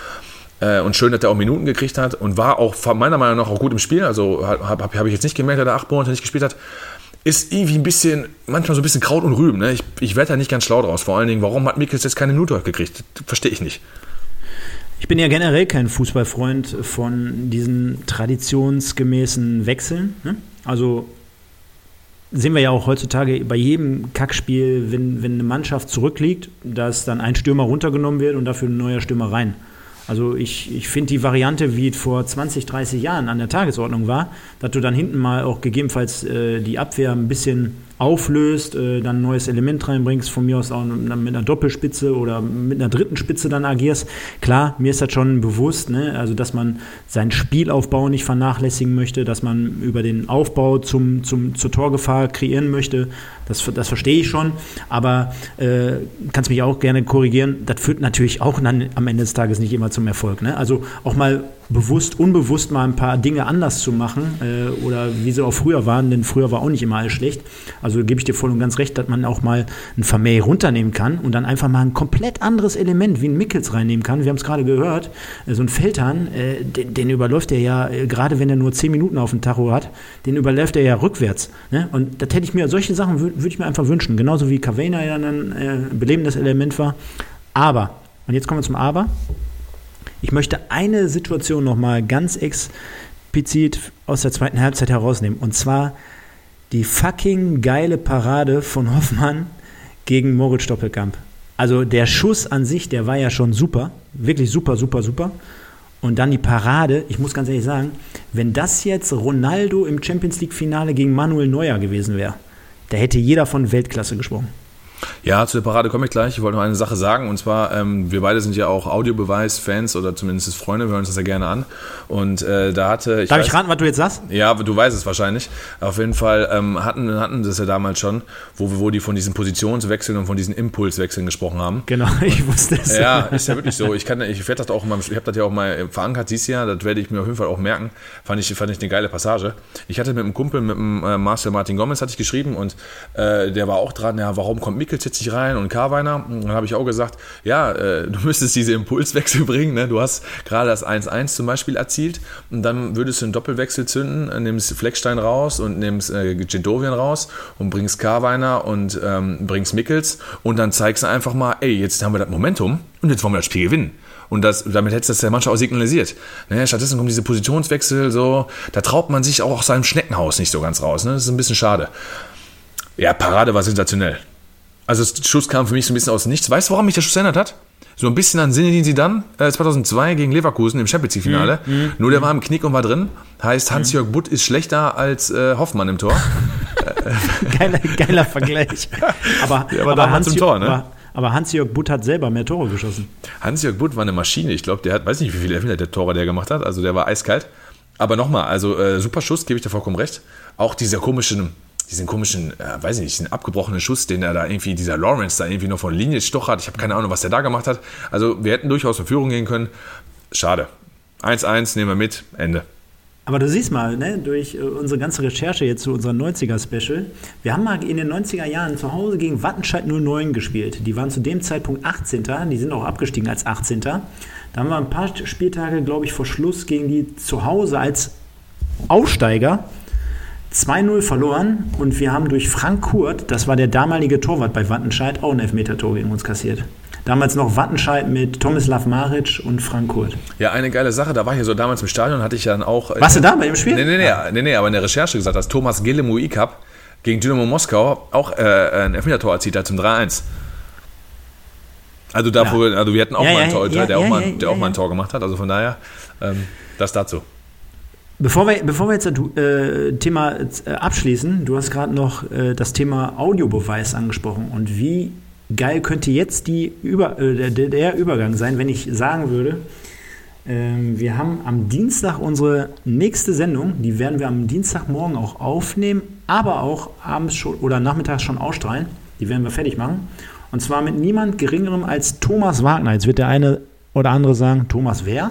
Äh, und schön, dass er auch Minuten gekriegt hat und war auch meiner Meinung nach auch gut im Spiel. Also habe hab, hab ich jetzt nicht gemerkt, dass er acht Monate nicht gespielt hat. Ist irgendwie ein bisschen, manchmal so ein bisschen Kraut und Rüben. Ne? Ich, ich werde da nicht ganz schlau draus. Vor allen Dingen, warum hat Mikkels jetzt keine Minute gekriegt? Verstehe ich nicht. Ich bin ja generell kein Fußballfreund von diesen traditionsgemäßen Wechseln. Ne? Also sehen wir ja auch heutzutage bei jedem Kackspiel, wenn, wenn eine Mannschaft zurückliegt, dass dann ein Stürmer runtergenommen wird und dafür ein neuer Stürmer rein. Also ich, ich finde die Variante, wie es vor 20, 30 Jahren an der Tagesordnung war, dass du dann hinten mal auch gegebenenfalls äh, die Abwehr ein bisschen auflöst, äh, dann ein neues Element reinbringst, von mir aus auch mit einer Doppelspitze oder mit einer dritten Spitze dann agierst. Klar, mir ist das schon bewusst, ne? also dass man seinen Spielaufbau nicht vernachlässigen möchte, dass man über den Aufbau zum, zum, zur Torgefahr kreieren möchte. Das, das verstehe ich schon, aber äh, kannst mich auch gerne korrigieren. Das führt natürlich auch dann am Ende des Tages nicht immer zum Erfolg. Ne? Also auch mal bewusst, unbewusst mal ein paar Dinge anders zu machen äh, oder wie sie auch früher waren, denn früher war auch nicht immer alles schlecht. Also gebe ich dir voll und ganz recht, dass man auch mal ein Vermeer runternehmen kann und dann einfach mal ein komplett anderes Element wie ein Mickels reinnehmen kann. Wir haben es gerade gehört, äh, so ein Feldhahn, äh, den, den überläuft er ja, äh, gerade wenn er nur 10 Minuten auf dem Tacho hat, den überläuft er ja rückwärts. Ne? Und das hätte ich mir, solche Sachen würde würd ich mir einfach wünschen. Genauso wie Cavena ja äh, ein belebendes Element war. Aber, und jetzt kommen wir zum Aber. Ich möchte eine Situation nochmal ganz explizit aus der zweiten Halbzeit herausnehmen. Und zwar die fucking geile Parade von Hoffmann gegen Moritz Doppelkamp. Also der Schuss an sich, der war ja schon super. Wirklich super, super, super. Und dann die Parade, ich muss ganz ehrlich sagen, wenn das jetzt Ronaldo im Champions League-Finale gegen Manuel Neuer gewesen wäre, da hätte jeder von Weltklasse gesprochen. Ja, zu der Parade komme ich gleich. Ich wollte noch eine Sache sagen. Und zwar, ähm, wir beide sind ja auch Audiobeweis-Fans oder zumindest Freunde. Wir hören uns das ja gerne an. Und äh, da hatte... Darf weiß- ich raten, was du jetzt sagst? Ja, du weißt es wahrscheinlich. Auf jeden Fall ähm, hatten, hatten das ja damals schon, wo, wo die von diesen Positionswechseln und von diesen Impulswechseln gesprochen haben. Genau, ich wusste es. Ja, ist ja wirklich so. Ich, kann, ich werde das auch mal, ich habe das ja auch mal verankert dieses Jahr, das werde ich mir auf jeden Fall auch merken. Fand ich, fand ich eine geile Passage. Ich hatte mit einem Kumpel, mit dem äh, Marcel Martin Gomez, hatte ich geschrieben und äh, der war auch dran, ja, warum kommt Mikkels jetzt nicht rein und Carweiner? Und dann habe ich auch gesagt, ja, äh, du müsstest diese Impulswechsel bringen. Ne? Du hast gerade das 1-1 zum Beispiel erzielt und dann würdest du einen Doppelwechsel zünden, äh, nimmst Fleckstein raus und nimmst äh, Gendovian raus und bringst Carweiner und ähm, bringst Mikkels und dann zeigst du einfach mal, ey, jetzt haben wir das Momentum und jetzt wollen wir das Spiel gewinnen. Und das, damit hättest du das der Mannschaft auch signalisiert. Ne, stattdessen kommen diese Positionswechsel, so, da traut man sich auch aus seinem Schneckenhaus nicht so ganz raus. Ne? Das ist ein bisschen schade. Ja, Parade war sensationell. Also der Schuss kam für mich so ein bisschen aus dem Nichts. Weißt du, woran mich der Schuss erinnert hat? So ein bisschen an Zinedine Zidane äh, 2002 gegen Leverkusen im Champions League Finale. Nur der war im Knick und war drin. Heißt, Hans-Jörg Butt ist schlechter als äh, Hoffmann im Tor. Geiler, geiler Vergleich. Aber, Der war damals im Hans- Tor, ne? aber, aber Hans-Jörg Butt hat selber mehr Tore geschossen. Hans-Jörg Butt war eine Maschine. Ich glaube, der hat, weiß nicht, wie viele der Tore der gemacht hat. Also der war eiskalt. Aber nochmal, also äh, super Schuss, gebe ich dir vollkommen recht. Auch dieser komischen, diesen komischen, äh, weiß ich nicht, diesen abgebrochenen Schuss, den er da irgendwie, dieser Lawrence da irgendwie noch von Linie stochert. Ich habe keine Ahnung, was der da gemacht hat. Also wir hätten durchaus in Führung gehen können. Schade. 1-1, nehmen wir mit, Ende. Aber du siehst mal, ne, durch äh, unsere ganze Recherche jetzt zu unserem 90er-Special, wir haben mal in den 90er Jahren zu Hause gegen Wattenscheid 09 gespielt. Die waren zu dem Zeitpunkt 18. Die sind auch abgestiegen als 18. Da haben wir ein paar Spieltage, glaube ich, vor Schluss gegen die zu Hause als Aufsteiger 2-0 verloren und wir haben durch Frank Kurt, das war der damalige Torwart bei Wattenscheid, auch ein Elfmeter-Tor gegen uns kassiert. Damals noch Wattenscheid mit Tomislav Maric und Frank Kurt. Ja, eine geile Sache, da war ich ja so damals im Stadion, hatte ich dann auch. Warst du da bei dem Spiel? Nee, nee, nee, nee, nee aber in der Recherche gesagt, dass Thomas Gillemui Cup gegen Dynamo Moskau auch äh, ein Elfmeter-Tor erzielt hat zum 3-1. Also, da, Ja. also wir hatten auch Ja, mal ja, einen Torhüter, ja, der, auch ja, mal, ja, der ja, auch mal ein ja. Tor gemacht hat. Also von daher, ähm, das dazu. Bevor wir, bevor wir jetzt das äh, Thema äh, abschließen, du hast gerade noch äh, das Thema Audiobeweis angesprochen und wie geil könnte jetzt die Über, äh, der, der Übergang sein, wenn ich sagen würde, ähm, wir haben am Dienstag unsere nächste Sendung, die werden wir am Dienstagmorgen auch aufnehmen, aber auch abends schon oder nachmittags schon ausstrahlen. Die werden wir fertig machen. Und zwar mit niemand Geringerem als Thomas Wagner. Jetzt wird der eine oder andere sagen, Thomas wer?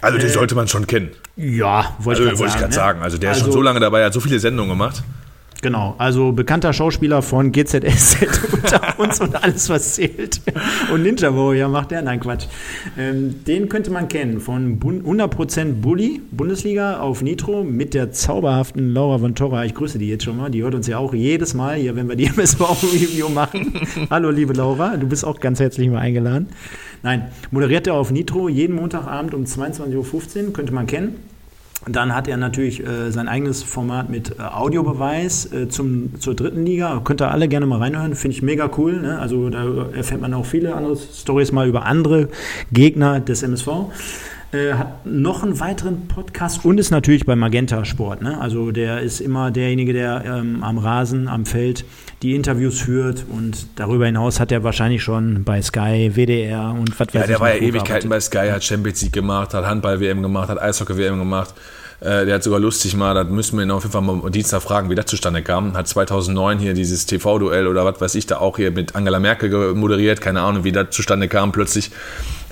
Also den äh, sollte man schon kennen. Ja, wollte also, ich gerade ne? sagen. Also der also, ist schon also so lange dabei, hat so viele Sendungen gemacht. Genau, also bekannter Schauspieler von GZSZ unter uns und alles, was zählt. Und Ninja Warrior macht der? Nein, Quatsch. Ähm, den könnte man kennen von 100% Bully, Bundesliga auf Nitro mit der zauberhaften Laura von Torra. Ich grüße die jetzt schon mal. Die hört uns ja auch jedes Mal hier, wenn wir die MSV-Review machen. Hallo, liebe Laura, du bist auch ganz herzlich mal eingeladen. Nein, moderiert er auf Nitro jeden Montagabend um 22.15 Uhr, könnte man kennen. Dann hat er natürlich äh, sein eigenes Format mit äh, Audiobeweis äh, zum, zur dritten Liga. Könnt ihr alle gerne mal reinhören. Finde ich mega cool. Ne? Also da erfährt man auch viele andere Stories mal über andere Gegner des MSV. Äh, hat noch einen weiteren Podcast und ist natürlich bei Magenta Sport. Ne? Also der ist immer derjenige, der ähm, am Rasen, am Feld die Interviews führt und darüber hinaus hat er wahrscheinlich schon bei Sky, WDR und was weiß ich. Ja, der war ja Ewigkeiten bei Sky, hat Champions League gemacht, hat Handball-WM gemacht, hat Eishockey-WM gemacht. Äh, der hat sogar lustig mal, da müssen wir ihn auf jeden Fall mal Dienstag fragen, wie das zustande kam. Hat 2009 hier dieses TV-Duell oder was weiß ich da auch hier mit Angela Merkel moderiert. Keine Ahnung, wie das zustande kam plötzlich.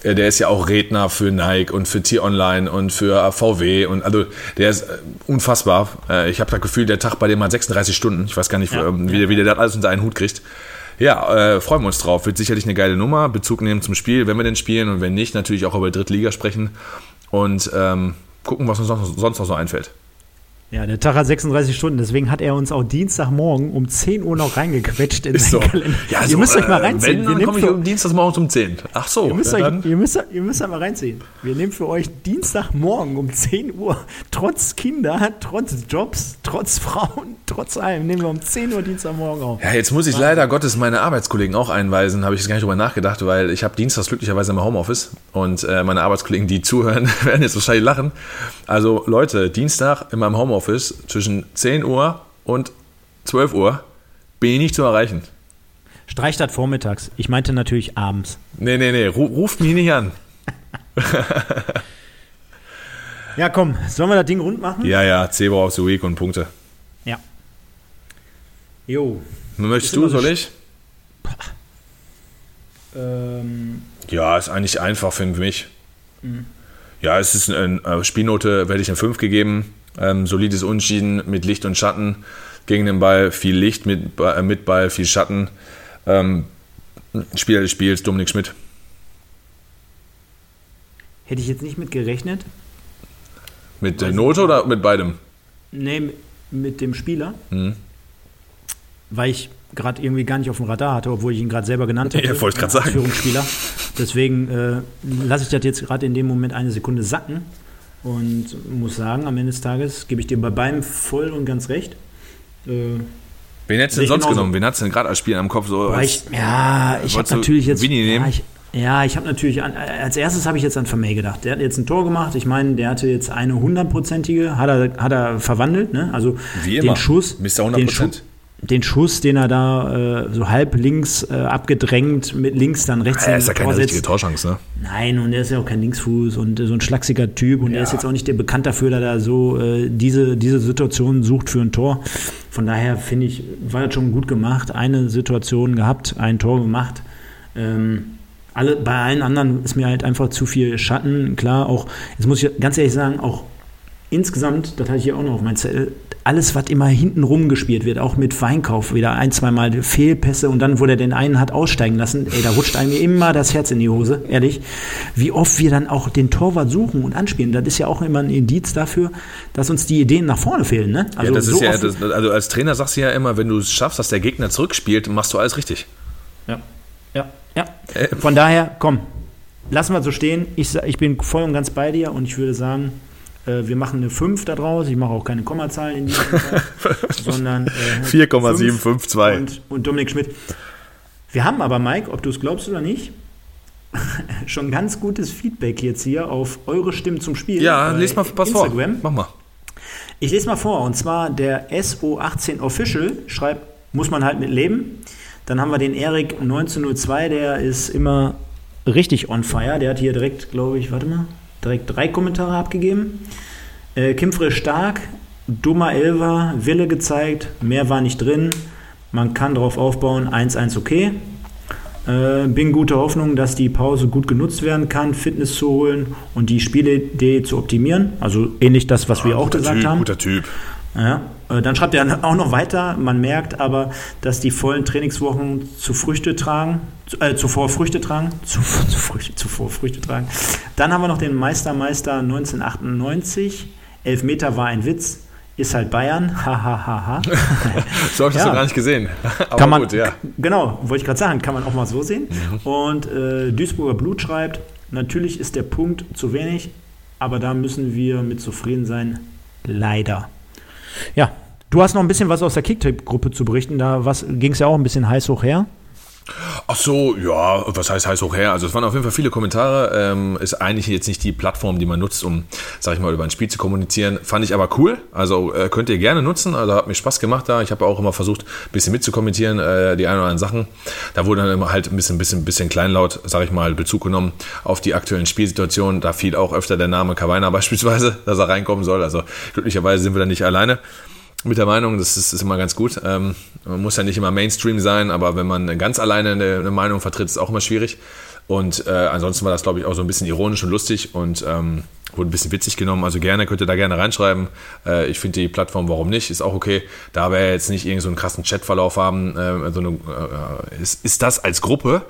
Äh, der ist ja auch Redner für Nike und für T-Online und für VW und also der ist äh, unfassbar. Äh, ich habe das Gefühl, der Tag bei dem hat 36 Stunden. Ich weiß gar nicht, ja, wie, ja. wie der das alles unter einen Hut kriegt. Ja, äh, freuen wir uns drauf. Wird sicherlich eine geile Nummer. Bezug nehmen zum Spiel, wenn wir denn spielen und wenn nicht, natürlich auch über Drittliga sprechen und ähm, gucken, was uns sonst noch so einfällt. Ja, der Tag hat 36 Stunden, deswegen hat er uns auch Dienstagmorgen um 10 Uhr noch reingequetscht in Ist so. Kalender. Ja, ihr so, müsst euch mal äh, reinziehen. Wenn, dann komme ich um Dienstagmorgen um 10. Ach so. Ihr müsst, euch, ihr, müsst, ihr müsst mal reinziehen. Wir nehmen für euch Dienstagmorgen um 10 Uhr, trotz Kinder, trotz Jobs, trotz Frauen, trotz allem, nehmen wir um 10 Uhr Dienstagmorgen auf. Ja, jetzt muss ich leider Gottes meine Arbeitskollegen auch einweisen, habe ich jetzt gar nicht drüber nachgedacht, weil ich habe Dienstags glücklicherweise im Homeoffice und äh, meine Arbeitskollegen, die zuhören, werden jetzt wahrscheinlich lachen. Also Leute, Dienstag in meinem Homeoffice zwischen 10 Uhr und 12 Uhr bin ich nicht zu erreichen. Streich das vormittags. Ich meinte natürlich abends. Nee, nee, nee, ruft mich nicht an. ja, komm, sollen wir das Ding rund machen? Ja, ja, Zebra of the Week und Punkte. Ja. Jo. Möchtest du, soll ich? Ähm. Ja, ist eigentlich einfach für mich. Mhm. Ja, es ist eine äh, Spielnote, werde ich eine 5 gegeben. Ähm, solides Unschieden mit Licht und Schatten gegen den Ball, viel Licht mit, äh, mit Ball, viel Schatten. Ähm, Spieler des Spiels, Dominik Schmidt. Hätte ich jetzt nicht mit gerechnet. Mit der Note oder mit beidem? Nee, mit dem Spieler. Mhm. Weil ich gerade irgendwie gar nicht auf dem Radar hatte, obwohl ich ihn gerade selber genannt habe. Ja, wollte ich gerade sagen. Führungsspieler. Deswegen äh, lasse ich das jetzt gerade in dem Moment eine Sekunde sacken und muss sagen, am Ende des Tages gebe ich dir bei beidem voll und ganz recht. Äh, Wen hättest du denn sonst genommen? Wen hast du denn gerade als Spieler im Kopf so? Ich, ja, ich habe natürlich jetzt. Winnie nehmen? Ja, ich, ja, ich habe natürlich, an, als erstes habe ich jetzt an Vermey gedacht. Der hat jetzt ein Tor gemacht. Ich meine, der hatte jetzt eine hundertprozentige, hat er, hat er verwandelt. Ne? Also Wie immer. den Schuss. Mr. 100%. Den Schuss, den Schuss, den er da äh, so halb links äh, abgedrängt, mit links dann rechts. Ja, er ist ja keine richtige Torchance, ne? Nein, und er ist ja auch kein Linksfuß und äh, so ein schlachsiger Typ und ja. er ist jetzt auch nicht der bekannt dafür, dass er so äh, diese, diese Situation sucht für ein Tor. Von daher finde ich, war das schon gut gemacht. Eine Situation gehabt, ein Tor gemacht. Ähm, alle, bei allen anderen ist mir halt einfach zu viel Schatten. Klar, auch, jetzt muss ich ganz ehrlich sagen, auch insgesamt, das hatte ich hier auch noch auf meinem Zettel, alles, was immer hinten rum gespielt wird, auch mit Weinkauf, wieder ein, zweimal Fehlpässe und dann, wo der den einen hat aussteigen lassen, ey, da rutscht einem immer das Herz in die Hose, ehrlich. Wie oft wir dann auch den Torwart suchen und anspielen, das ist ja auch immer ein Indiz dafür, dass uns die Ideen nach vorne fehlen, ne? Also, ja, das so ist ja, das, also als Trainer sagst du ja immer, wenn du es schaffst, dass der Gegner zurückspielt, machst du alles richtig. Ja, ja, ja. Äh, Von daher, komm, lassen wir so stehen. Ich, ich bin voll und ganz bei dir und ich würde sagen, äh, wir machen eine 5 daraus. Ich mache auch keine Kommazahlen in diesem Fall, sondern äh, 4,752. Und, und Dominik Schmidt. Wir haben aber, Mike, ob du es glaubst oder nicht, schon ganz gutes Feedback jetzt hier auf eure Stimmen zum Spiel. Ja, lest mal was Instagram. vor. Mach mal. Ich lese mal vor, und zwar der SO18 Official schreibt, muss man halt mit leben. Dann haben wir den Erik 1902, der ist immer richtig on fire. Der hat hier direkt, glaube ich, warte mal, direkt drei Kommentare abgegeben. Äh, Kimfre stark, dummer Elver, Wille gezeigt, mehr war nicht drin. Man kann drauf aufbauen, 1-1 okay. Äh, bin guter Hoffnung, dass die Pause gut genutzt werden kann, Fitness zu holen und die Spielidee zu optimieren. Also ähnlich das, was wir auch gesagt typ, haben. Guter Typ. Ja, dann schreibt er auch noch weiter, man merkt aber, dass die vollen Trainingswochen zu Früchte tragen, äh, zuvor Früchte tragen, zu, zu Früchte, zuvor Früchte tragen. Dann haben wir noch den Meister Meister 1998, Elfmeter war ein Witz, ist halt Bayern, hahaha. Ha, ha, ha. so habe ich das Ja. noch gar nicht gesehen. Aber kann man, gut, ja. Genau, wollte ich gerade sagen, kann man auch mal so sehen. Mhm. Und äh, Duisburger Blut schreibt, natürlich ist der Punkt zu wenig, aber da müssen wir mit zufrieden sein. Leider. Ja, du hast noch ein bisschen was aus der Kicktipp-Gruppe zu berichten. Da ging es ja auch ein bisschen heiß hoch her. Ach so, ja, was heißt heiß hoch her? Also es waren auf jeden Fall viele Kommentare. Ähm, ist eigentlich jetzt nicht die Plattform, die man nutzt, um, sag ich mal, über ein Spiel zu kommunizieren. Fand ich aber cool. Also äh, könnt ihr gerne nutzen. Also hat mir Spaß gemacht da. Ich habe auch immer versucht, ein bisschen mitzukommentieren, äh, die ein oder anderen Sachen. Da wurde dann immer halt ein bisschen, bisschen, bisschen kleinlaut, sag ich mal, Bezug genommen auf die aktuellen Spielsituationen. Da fiel auch öfter der Name Kavaina beispielsweise, dass er reinkommen soll. Also glücklicherweise sind wir da nicht alleine mit der Meinung, das ist, ist immer ganz gut. Ähm, man muss ja nicht immer Mainstream sein, aber wenn man ganz alleine eine, eine Meinung vertritt, ist auch immer schwierig. Und äh, ansonsten war das, glaube ich, auch so ein bisschen ironisch und lustig und ähm, wurde ein bisschen witzig genommen. Also gerne, könnt ihr da gerne reinschreiben. Äh, ich finde die Plattform, warum nicht, ist auch okay. Da wir jetzt nicht irgend so krassen Chatverlauf haben, äh, so eine, äh, ist, ist das als Gruppe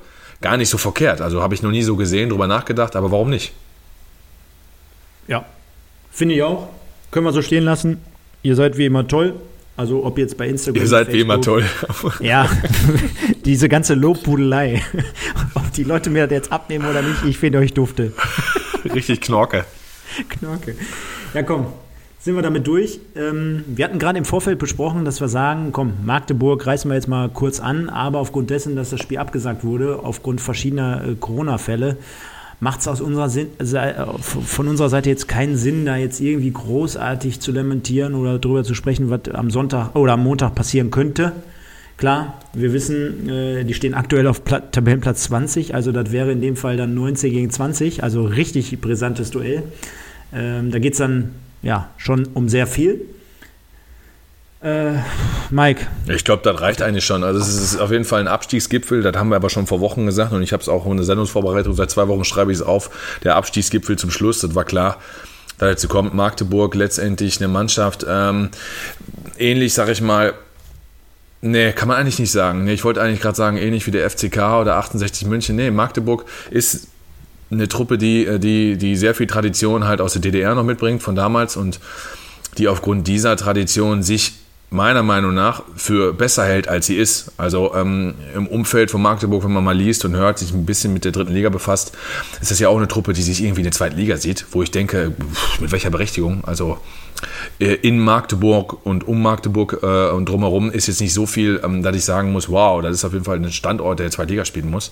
gar nicht so verkehrt. Also habe ich noch nie so gesehen, drüber nachgedacht, aber warum nicht? Ja, finde ich auch. Können wir so stehen lassen. Ihr seid wie immer toll. Also ob jetzt bei Instagram. Ihr seid wie immer toll. Ja, diese ganze Lobbudelei. Ob die Leute mir das jetzt abnehmen oder nicht, ich finde euch dufte. Richtig Knorke. Knorke. Ja, komm, sind wir damit durch. Ähm, wir hatten gerade im Vorfeld besprochen, dass wir sagen, komm, Magdeburg reißen wir jetzt mal kurz an, aber aufgrund dessen, dass das Spiel abgesagt wurde, aufgrund verschiedener äh, Corona-Fälle, macht es aus unserer Sinn, äh, von unserer Seite jetzt keinen Sinn, da jetzt irgendwie großartig zu lamentieren oder darüber zu sprechen, was am Sonntag oder am Montag passieren könnte. Klar, wir wissen, äh, die stehen aktuell auf Pla Tabellenplatz 20, also das wäre in dem Fall dann 19 gegen 20, also richtig brisantes Duell. Ähm, da geht es dann ja schon um sehr viel. Äh, Mike. Ich glaube, das reicht eigentlich schon. Also es ist auf jeden Fall ein Abstiegsgipfel, das haben wir aber schon vor Wochen gesagt und ich habe es auch in der Sendungsvorbereitung, seit zwei Wochen schreibe ich es auf, der Abstiegsgipfel zum Schluss, das war klar. Da dazu kommt Magdeburg letztendlich eine Mannschaft, ähm, ähnlich, sag ich mal, Nee, kann man eigentlich nicht sagen. Nee, ich wollte eigentlich gerade sagen, ähnlich wie der FCK oder 68 München. Nee, Magdeburg ist eine Truppe, die, die, die sehr viel Tradition halt aus der DDR noch mitbringt von damals und die aufgrund dieser Tradition sich meiner Meinung nach für besser hält, als sie ist. Also ähm, im Umfeld von Magdeburg, wenn man mal liest und hört, sich ein bisschen mit der dritten Liga befasst, ist das ja auch eine Truppe, die sich irgendwie in der zweiten Liga sieht, wo ich denke, mit welcher Berechtigung? Also äh, in Magdeburg und um Magdeburg äh, und drumherum ist jetzt nicht so viel, ähm, dass ich sagen muss, wow, das ist auf jeden Fall ein Standort, der zweite Liga spielen muss.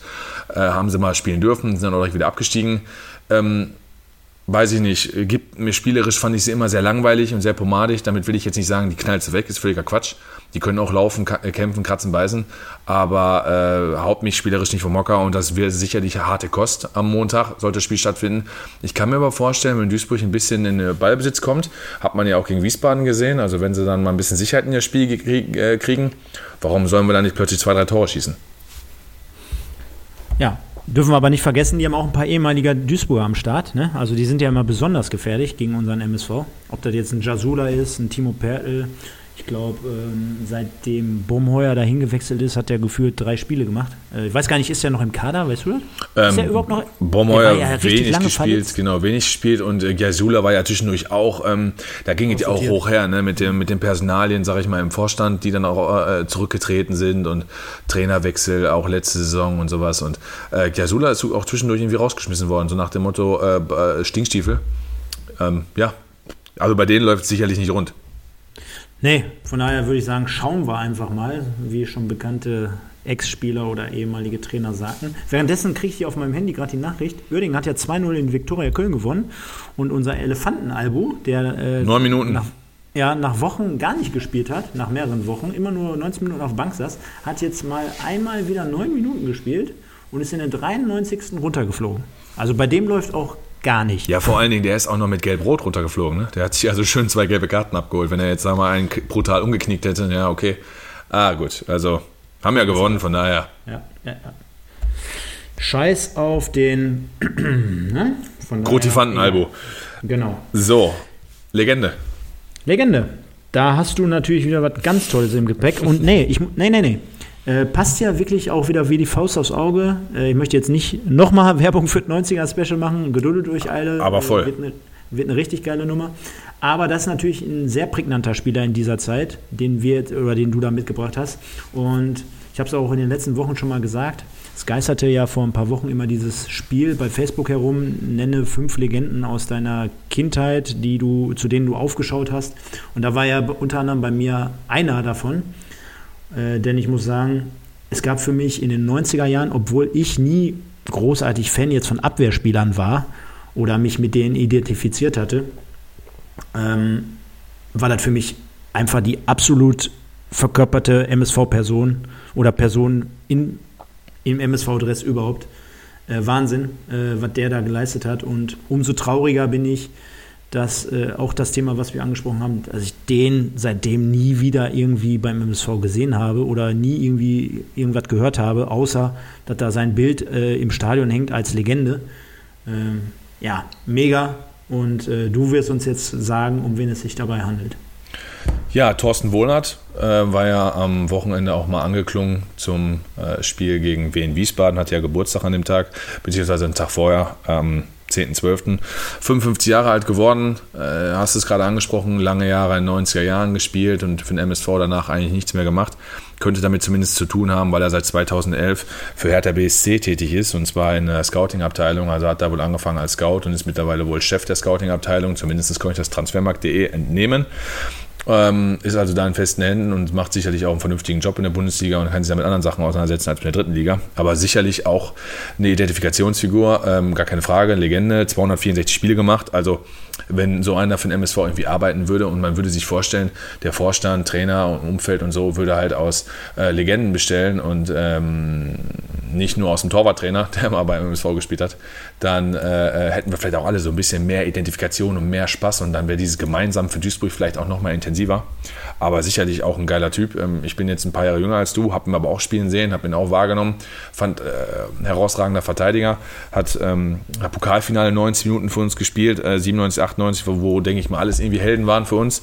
Äh, haben sie mal spielen dürfen, sind dann auch direkt wieder abgestiegen. Ähm, weiß ich nicht, gibt mir spielerisch fand ich sie immer sehr langweilig und sehr pomadig. Damit will ich jetzt nicht sagen, die knallt sie weg, ist völliger Quatsch. Die können auch laufen, kämpfen, kratzen, beißen, aber äh, haut mich spielerisch nicht vom Mocker und das wird sicherlich harte Kost am Montag, sollte das Spiel stattfinden. Ich kann mir aber vorstellen, wenn Duisburg ein bisschen in den Ballbesitz kommt, hat man ja auch gegen Wiesbaden gesehen, also wenn sie dann mal ein bisschen Sicherheit in das Spiel kriegen, warum sollen wir dann nicht plötzlich zwei, drei Tore schießen? Ja, Dürfen wir aber nicht vergessen, die haben auch ein paar ehemaliger Duisburger am Start. Ne? Also die sind ja immer besonders gefährlich gegen unseren MSV. Ob das jetzt ein Jasula ist, ein Timo Pertl. Ich glaube, ähm, seitdem Bomheuer dahin gewechselt ist, hat er gefühlt drei Spiele gemacht. Äh, ich weiß gar nicht, ist er noch im Kader, weißt du das? Ähm, ist er überhaupt noch? Bomheuer ja wenig gespielt, verletzt. genau, wenig gespielt und äh, Jasula war ja zwischendurch auch, ähm, da ging es auch hoch her, ne, mit dem, mit den Personalien, sag ich mal, im Vorstand, die dann auch äh, zurückgetreten sind und Trainerwechsel auch letzte Saison und sowas und äh, Jasula ist auch zwischendurch irgendwie rausgeschmissen worden, so nach dem Motto äh, Stinkstiefel. Ähm, ja, also bei denen läuft es sicherlich nicht rund. Nee, von daher würde ich sagen, schauen wir einfach mal, wie schon bekannte Ex-Spieler oder ehemalige Trainer sagten. Währenddessen kriege ich hier auf meinem Handy gerade die Nachricht, Uerdingen hat ja 2-0 in Viktoria Köln gewonnen und unser Elefantenalbo, der... Äh, Neun Minuten. Nach, ja nach Wochen gar nicht gespielt hat, nach mehreren Wochen, immer nur 19 Minuten auf Bank saß, hat jetzt mal einmal wieder 9 Minuten gespielt und ist in der 93. runtergeflogen. Also bei dem läuft auch gar nicht. Ja, vor allen Dingen, der ist auch noch mit Gelb-Rot runtergeflogen. Ne? Der hat sich also schön zwei gelbe Karten abgeholt. Wenn er jetzt, sagen wir mal, einen brutal umgeknickt hätte, ja, okay. Ah, gut. Also, haben ja gewonnen, von daher. Ja, ja, ja. Scheiß auf den ne? Grotifanten-Albo. Genau. So, Legende. Legende. Da hast du natürlich wieder was ganz Tolles im Gepäck. Und nee, ich, nee, nee, nee. Äh, passt ja wirklich auch wieder wie die Faust aufs Auge. Äh, ich möchte jetzt nicht nochmal Werbung für das 90er-Special machen. Geduldet durch alle. Aber voll. Äh, wird, eine, wird eine richtig geile Nummer. Aber das ist natürlich ein sehr prägnanter Spieler in dieser Zeit, den wir oder den du da mitgebracht hast. Und ich habe es auch in den letzten Wochen schon mal gesagt. Es geisterte ja vor ein paar Wochen immer dieses Spiel bei Facebook herum, nenne fünf Legenden aus deiner Kindheit, die du, zu denen du aufgeschaut hast. Und da war ja unter anderem bei mir einer davon. Äh, denn ich muss sagen, es gab für mich in den 90er Jahren, obwohl ich nie großartig Fan jetzt von Abwehrspielern war oder mich mit denen identifiziert hatte, ähm, war das für mich einfach die absolut verkörperte MSV-Person oder Person in, im MSV-Dress überhaupt. Äh, Wahnsinn, äh, was der da geleistet hat. Und umso trauriger bin ich, dass äh, auch das Thema, was wir angesprochen haben, dass ich den seitdem nie wieder irgendwie beim MSV gesehen habe oder nie irgendwie irgendwas gehört habe, außer dass da sein Bild äh, im Stadion hängt als Legende. Ähm, ja, mega. Und äh, du wirst uns jetzt sagen, um wen es sich dabei handelt. Ja, Thorsten Wohlert äh, war ja am Wochenende auch mal angeklungen zum äh, Spiel gegen Wien Wiesbaden, hat ja Geburtstag an dem Tag, beziehungsweise einen Tag vorher. Ähm, 10.12. 55 Jahre alt geworden, äh, hast es gerade angesprochen, lange Jahre in den 90er Jahren gespielt und für den MSV danach eigentlich nichts mehr gemacht. Könnte damit zumindest zu tun haben, weil er seit 2011 für Hertha BSC tätig ist und zwar in der Scouting-Abteilung. Also hat da wohl angefangen als Scout und ist mittlerweile wohl Chef der Scouting-Abteilung. Zumindest konnte ich das Transfermarkt.de entnehmen. Ähm, ist also da in festen Händen und macht sicherlich auch einen vernünftigen Job in der Bundesliga und kann sich ja mit anderen Sachen auseinandersetzen als in der dritten Liga. Aber sicherlich auch eine Identifikationsfigur, ähm, gar keine Frage, Legende, 264 Spiele gemacht. Also wenn so einer für den MSV irgendwie arbeiten würde und man würde sich vorstellen, der Vorstand, Trainer und Umfeld und so würde halt aus äh, Legenden bestellen und ähm, nicht nur aus dem Torwarttrainer, der mal beim MSV gespielt hat, dann äh, äh, hätten wir vielleicht auch alle so ein bisschen mehr Identifikation und mehr Spaß und dann wäre dieses gemeinsam für Duisburg vielleicht auch nochmal intensiver. Aber sicherlich auch ein geiler Typ. Ähm, ich bin jetzt ein paar Jahre jünger als du, habe ihn aber auch spielen sehen, habe ihn auch wahrgenommen, fand äh, herausragender Verteidiger, hat ähm, Pokalfinale 90 Minuten für uns gespielt, äh, 97, 98, wo, wo denke ich mal alles irgendwie Helden waren für uns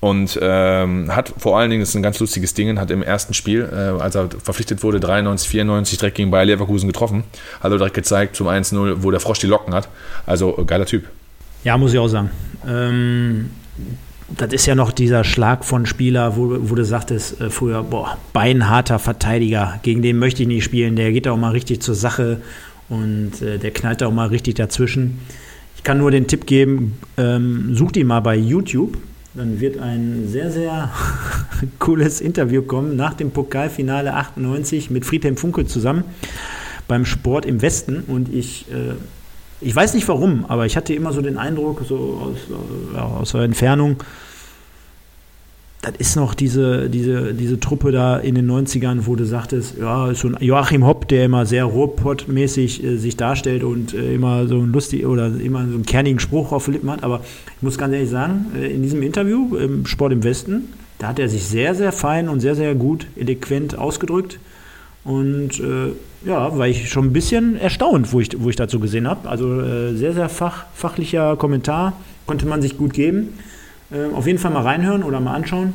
und ähm, hat vor allen Dingen, das ist ein ganz lustiges Ding, hat im ersten Spiel, äh, als er verpflichtet wurde, 93, 94 direkt gegen Bayer Leverkusen getroffen, hat er direkt gezeigt zum 1-0, wo der Frosch die Locken hat. Also äh, geiler Typ. Ja, muss ich auch sagen. Ähm, das ist ja noch dieser Schlag von Spieler, wo, wo du sagtest äh, früher, boah, beinharter Verteidiger, gegen den möchte ich nicht spielen, der geht auch mal richtig zur Sache und äh, der knallt auch mal richtig dazwischen. Ich kann nur den Tipp geben, ähm, sucht ihn mal bei YouTube dann wird ein sehr, sehr cooles Interview kommen nach dem Pokalfinale 98 mit Friedhelm Funkel zusammen beim Sport im Westen. Und ich, äh, ich weiß nicht warum, aber ich hatte immer so den Eindruck, so aus, äh, aus der Entfernung, das ist noch diese, diese, diese Truppe da in den 90ern, wo du sagtest, ja, ein Joachim Hopp, der immer sehr Ruhrpott-mäßig äh, sich darstellt und äh, immer so ein lustig oder immer so einen kernigen Spruch auf den Lippen hat. Aber ich muss ganz ehrlich sagen, äh, in diesem Interview im Sport im Westen, da hat er sich sehr, sehr fein und sehr, sehr gut, eloquent ausgedrückt. Und äh, ja, war ich schon ein bisschen erstaunt, wo ich, wo ich dazu gesehen habe. Also äh, sehr, sehr fach, fachlicher Kommentar, konnte man sich gut geben. Äh, auf jeden Fall mal reinhören oder mal anschauen.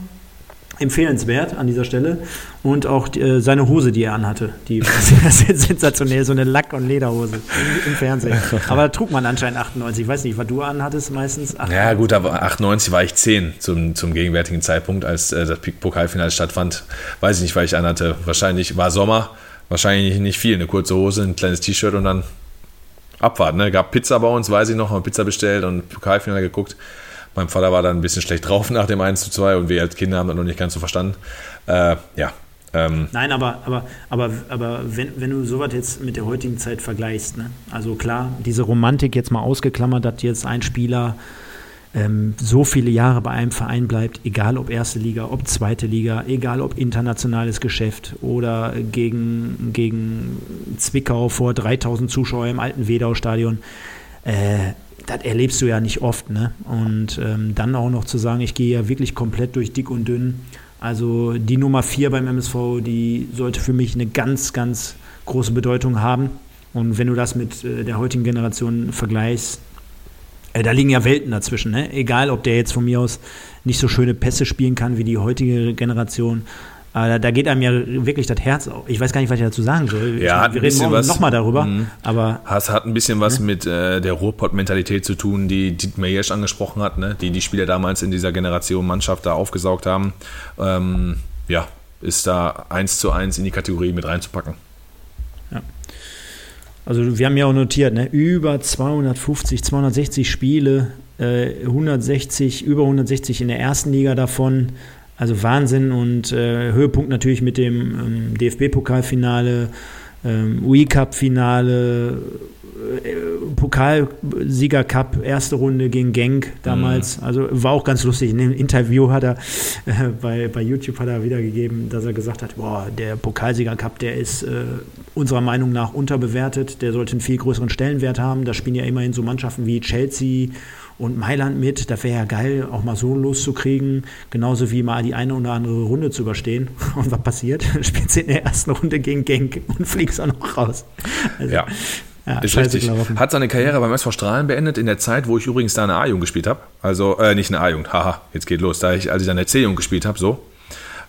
Empfehlenswert an dieser Stelle. Und auch die, äh, seine Hose, die er anhatte. Die war sehr sensationell, so eine Lack- und Lederhose im, im, Fernsehen. Aber trug man anscheinend 98. Ich weiß nicht, was du anhattest meistens. 98. Ja, gut, aber 98 war ich 10 zum, zum gegenwärtigen Zeitpunkt, als äh, das Pokalfinale stattfand. Weiß ich nicht, weil ich anhatte. Wahrscheinlich war Sommer, wahrscheinlich nicht viel. Eine kurze Hose, ein kleines T-Shirt und dann Abfahrt. Ne? Gab Pizza bei uns, weiß ich noch, haben Pizza bestellt und Pokalfinale geguckt. Mein Vater war dann ein bisschen schlecht drauf nach dem 1 zu 2 und wir als Kinder haben das noch nicht ganz so verstanden. Äh, ja. Ähm. Nein, aber, aber, aber, aber wenn, wenn du sowas jetzt mit der heutigen Zeit vergleichst, ne? also klar, diese Romantik jetzt mal ausgeklammert, dass jetzt ein Spieler ähm, so viele Jahre bei einem Verein bleibt, egal ob erste Liga, ob zweite Liga, egal ob internationales Geschäft oder gegen, gegen Zwickau vor 3000 Zuschauern im alten Wedau-Stadion. Äh, das erlebst du ja nicht oft. Ne? Und ähm, dann auch noch zu sagen, ich gehe ja wirklich komplett durch dick und dünn. Also die Nummer 4 beim MSV, die sollte für mich eine ganz, ganz große Bedeutung haben. Und wenn du das mit äh, der heutigen Generation vergleichst, äh, da liegen ja Welten dazwischen. Ne? Egal, ob der jetzt von mir aus nicht so schöne Pässe spielen kann wie die heutige Generation. Aber da geht einem ja wirklich das Herz auf. Ich weiß gar nicht, was ich dazu sagen soll. Ja, ich, wir reden morgen nochmal darüber. Mhm. Aber Has hat ein bisschen was ne? mit äh, der Ruhrpott-Mentalität zu tun, die Dietmar Jesch angesprochen hat, ne? die die Spieler damals in dieser Generation Mannschaft da aufgesaugt haben. Ähm, ja, ist da eins zu eins in die Kategorie mit reinzupacken. Ja. Also wir haben ja auch notiert, ne? über 250, 260 Spiele, äh, 160, über 160 in der ersten Liga davon. Also Wahnsinn und äh, Höhepunkt natürlich mit dem ähm, DFB-Pokalfinale, ähm, UI-Cup-Finale, äh, Pokalsieger-Cup, erste Runde gegen Genk damals. Mhm. Also war auch ganz lustig. In dem Interview hat er äh, bei, bei YouTube hat er wiedergegeben, dass er gesagt hat, boah, der Pokalsieger-Cup, der ist äh, unserer Meinung nach unterbewertet. Der sollte einen viel größeren Stellenwert haben. Da spielen ja immerhin so Mannschaften wie Chelsea und Mailand mit. Da wäre ja geil, auch mal so loszukriegen. Genauso wie mal die eine oder andere Runde zu überstehen. Und was passiert? Spielst du in der ersten Runde gegen Genk und fliegst auch noch raus. Also, ja. Ja, ist richtig. Gelaufen. Hat seine Karriere beim SV Strahlen beendet in der Zeit, wo ich übrigens da eine A-Jugend gespielt habe. Also, äh, nicht eine A-Jugend, haha, jetzt geht los. Da ich, als ich dann eine C-Jugend gespielt habe, so,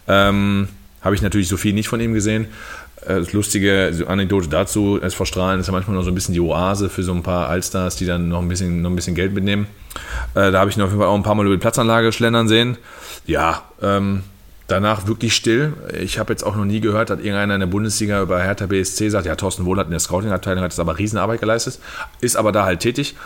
ähm, habe ich natürlich so viel nicht von ihm gesehen. Äh, das lustige Anekdote dazu, SV Strahlen ist ja manchmal noch so ein bisschen die Oase für so ein paar Allstars, die dann noch ein bisschen, noch ein bisschen Geld mitnehmen. Äh, da habe ich ihn auf jeden Fall auch ein paar Mal über die Platzanlage schlendern sehen. Ja, ähm, danach wirklich still. Ich habe jetzt auch noch nie gehört, dass irgendeiner in der Bundesliga über Hertha BSC sagt, ja, Thorsten Wohlert in der Scouting-Abteilung hat jetzt aber Riesenarbeit geleistet, ist aber da halt tätig.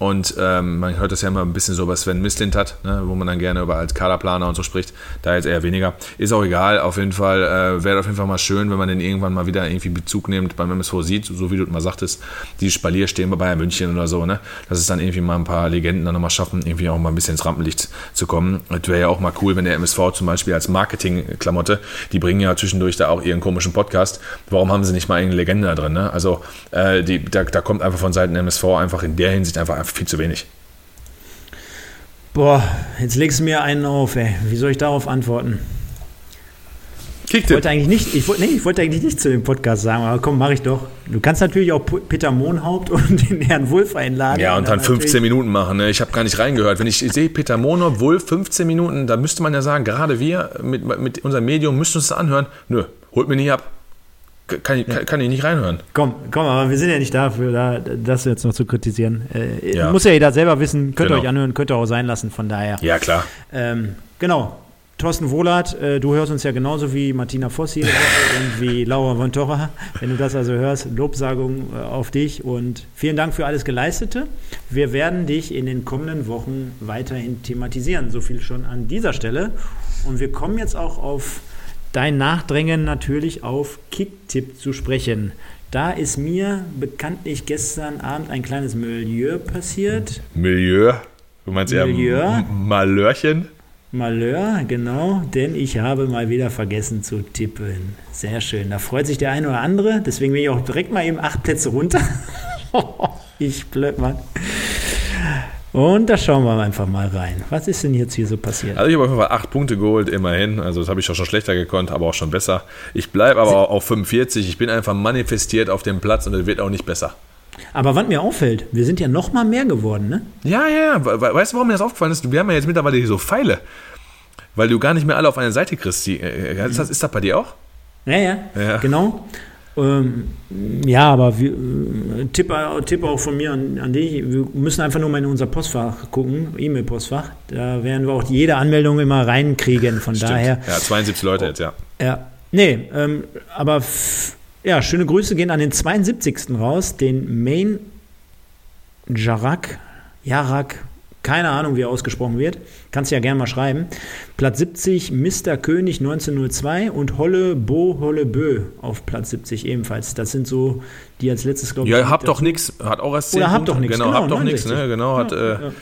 Und ähm, man hört das ja immer ein bisschen so, was Sven Mislint hat, ne, wo man dann gerne über als Kaderplaner und so spricht. Da jetzt eher weniger. Ist auch egal. Auf jeden Fall äh, wäre auf jeden Fall mal schön, wenn man den irgendwann mal wieder irgendwie Bezug nimmt beim MSV sieht, so wie du mal sagtest, die Spalier stehen bei Bayern München oder so, ne? Dass es dann irgendwie mal ein paar Legenden dann nochmal schaffen, irgendwie auch mal ein bisschen ins Rampenlicht zu kommen. Es wäre ja auch mal cool, wenn der MSV zum Beispiel als Marketingklamotte, die bringen ja zwischendurch da auch ihren komischen Podcast. Warum haben sie nicht mal eine Legende da drin? Ne? Also äh, die, da, da kommt einfach von Seiten MSV einfach in der Hinsicht einfach viel zu wenig. Boah, jetzt legst du mir einen auf, ey. Wie soll ich darauf antworten? Ich wollte eigentlich nicht, ich wollte, nee, ich wollte eigentlich nicht zu dem Podcast sagen, aber komm, mache ich doch. Du kannst natürlich auch Peter Mohnhaupt und den Herrn Wulff einladen. Ja, und dann 15 Minuten machen. Ne? Ich habe gar nicht reingehört. Wenn ich sehe, Peter Mohnhaupt, Wulff, 15 Minuten, da müsste man ja sagen, gerade wir mit, mit unserem Medium müssten uns das anhören. Nö, holt mir nicht ab. Kann ich, kann, kann ich nicht reinhören. Komm, komm, aber wir sind ja nicht dafür, da, das jetzt noch zu kritisieren. Äh, ja. Muss ja jeder selber wissen, könnt ihr genau. euch anhören, könnt ihr auch sein lassen, von daher. Ja, klar. Ähm, genau. Thorsten Wohlert, äh, du hörst uns ja genauso wie Martina Voss hier und wie Laura von Torra. Wenn du das also hörst, Lobsagung äh, auf dich und vielen Dank für alles Geleistete. Wir werden dich in den kommenden Wochen weiterhin thematisieren. So viel schon an dieser Stelle. Und wir kommen jetzt auch auf dein Nachdrängen natürlich auf Kicktipp zu sprechen. Da ist mir bekanntlich gestern Abend ein kleines Milieu passiert. Milieu? Du meinst Milieu. eher Malörchen? Malheur, genau, denn ich habe mal wieder vergessen zu tippen. Sehr schön. Da freut sich der eine oder andere. Deswegen bin ich auch direkt mal eben acht Plätze runter. ich blöd, Mann. Und da schauen wir einfach mal rein. Was ist denn jetzt hier so passiert? Also ich habe auf jeden Fall acht Punkte geholt, immerhin. Also das habe ich auch schon schlechter gekonnt, aber auch schon besser. Ich bleibe aber Sie auf 45. Ich bin einfach manifestiert auf dem Platz und es wird auch nicht besser. Aber was mir auffällt, wir sind ja noch mal mehr geworden, ne? Ja, ja, ja. Weißt du, warum mir das aufgefallen ist? Wir haben ja jetzt mittlerweile hier so Pfeile. Weil du gar nicht mehr alle auf eine Seite kriegst. Äh, äh, ist das, ist das bei dir auch? Ja, ja, ja. genau. Ähm, ja, aber wir, äh, Tipp, Tipp auch von mir an, an, dich. Wir müssen einfach nur mal in unser Postfach gucken, E-Mail-Postfach. Da werden wir auch jede Anmeldung immer reinkriegen. Von Stimmt. daher. Ja, 72 Leute jetzt, ja. Ja. Nee, ähm, aber ja, schöne Grüße gehen an den 72. raus, den Main Jarak, Jarak keine Ahnung, wie er ausgesprochen wird. Kannst du ja gerne mal schreiben. Platz 70 Mr. König 1902 und Holle Bo Holle Bö auf Platz 70 ebenfalls. Das sind so die als letztes, glaube ich. Ja, habt doch nichts. Hat auch erst 10 Oder habt doch nichts. Genau, genau, habt doch nichts. Ne? Genau, hat ja, äh, ja,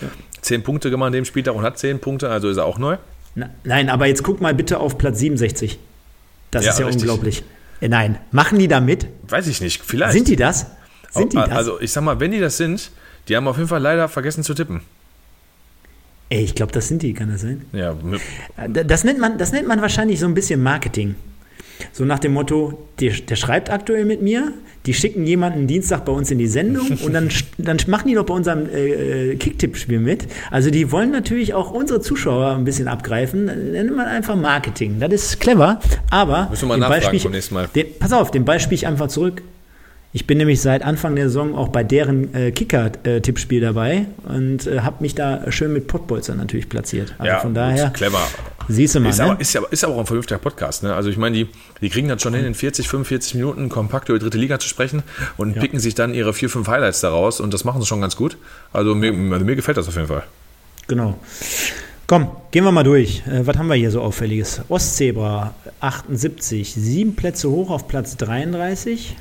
10 Punkte gemacht an dem Spieltag und hat 10 Punkte, also ist er auch neu. Na, nein, aber jetzt guck mal bitte auf Platz 67. Das Ja, ist ja richtig. unglaublich. Äh, nein, machen die da mit? Weiß ich nicht, vielleicht. Sind die das? Sind die das? Also ich sag mal, wenn die das sind, die haben auf jeden Fall leider vergessen zu tippen. Ey, ich glaube, das sind die, kann das sein? Ja, mit- Äh, Das nennt, man, das nennt man wahrscheinlich so ein bisschen Marketing. So nach dem Motto, der, der schreibt aktuell mit mir, die schicken jemanden Dienstag bei uns in die Sendung und dann, dann machen die doch bei unserem äh, Kicktipp-Spiel mit. Also die wollen natürlich auch unsere Zuschauer ein bisschen abgreifen. Das nennt man einfach Marketing. Das ist clever, aber Müssen wir mal nachfragen beim nächsten Mal. Den, pass auf, den Ball spiele ich einfach zurück. Ich bin nämlich seit Anfang der Saison auch bei deren äh, Kicker-Tippspiel dabei und äh, habe mich da schön mit Pottbolzer natürlich platziert. Also ja von daher, clever. siehst du mal, Ist, ne? aber, ist, ja, ist aber auch ein vernünftiger Podcast. Ne? Also ich meine, die, die kriegen das schon hin, in 40, 45 Minuten kompakt über die dritte Liga zu sprechen und picken sich dann ihre vier, fünf Highlights daraus und das machen sie schon ganz gut. Also mir, also mir gefällt das auf jeden Fall. Genau. Komm, gehen wir mal durch. Äh, was haben wir hier so auffälliges? Ostzebra 78, sieben Plätze hoch auf Platz 33.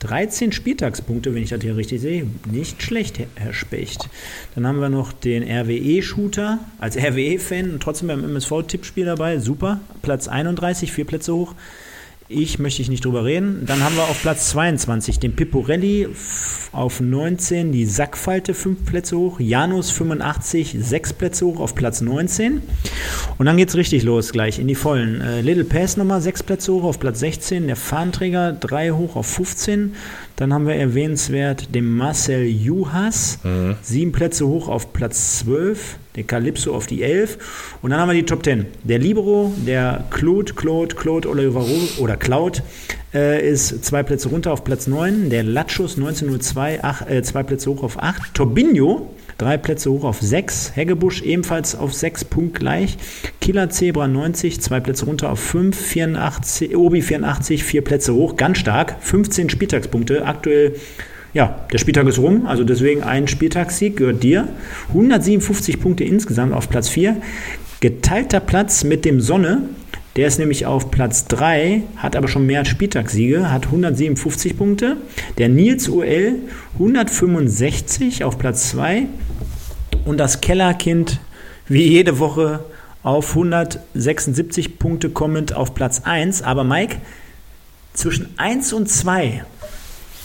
13 Spieltagspunkte, wenn ich das hier richtig sehe. Nicht schlecht, Herr- Specht. Dann haben wir noch den RWE-Shooter als RWE-Fan und trotzdem beim MSV-Tippspiel dabei. Super. Platz 31, vier Plätze hoch. Ich möchte ich nicht drüber reden. Dann haben wir auf Platz 22 den Piporelli auf 19, die Sackfalte fünf Plätze hoch, Janus 85 sechs Plätze hoch auf Platz 19. Und dann geht's richtig los gleich in die Vollen. Äh, Little Pass nochmal sechs Plätze hoch auf Platz 16, der Fahnenträger drei hoch auf 15. Dann haben wir erwähnenswert den Marcel Juhas, sieben Plätze hoch auf Platz 12, der Calypso auf die 11. Und dann haben wir die Top 10. Der Libero, der Claude, Claude, Claude Olivero oder Cloud äh, ist zwei Plätze runter auf Platz 9. Der Latschus 1902, ach, äh, zwei Plätze hoch auf 8. Torbinho, drei Plätze hoch auf 6. Heggebusch ebenfalls auf 6, punktgleich. Killer Zebra 90, zwei Plätze runter auf 5. 84, Obi 84, vier Plätze hoch, ganz stark. 15 Spieltagspunkte, aktuell ja, der Spieltag ist rum, also deswegen ein Spieltagssieg gehört dir. 157 Punkte insgesamt auf Platz 4. Geteilter Platz mit dem Sonne. Der ist nämlich auf Platz 3, hat aber schon mehr Spieltagssiege, hat 157 Punkte. Der Nils UL 165 auf Platz 2. Und das Kellerkind wie jede Woche auf 176 Punkte kommend auf Platz 1. Aber Mike, zwischen 1 und 2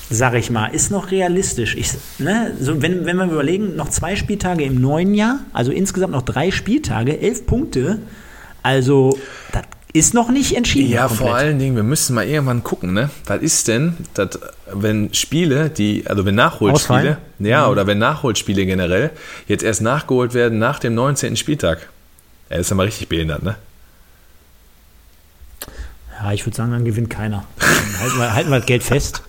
sag ich mal, ist noch realistisch. Ich, ne, so wenn, wenn wir überlegen, noch zwei Spieltage im neuen Jahr, also insgesamt noch drei Spieltage, elf Punkte, also das ist noch nicht entschieden. Ja, komplett. vor allen Dingen, wir müssen mal irgendwann gucken, ne? Was ist denn, dass, wenn Spiele, die, also wenn Nachholspiele, Ausfallen? ja, oder wenn Nachholspiele generell jetzt erst nachgeholt werden nach dem 19. Spieltag. Er ist ja mal richtig behindert, ne? Ja, ich würde sagen, dann gewinnt keiner. Dann halten, wir, halten wir das Geld fest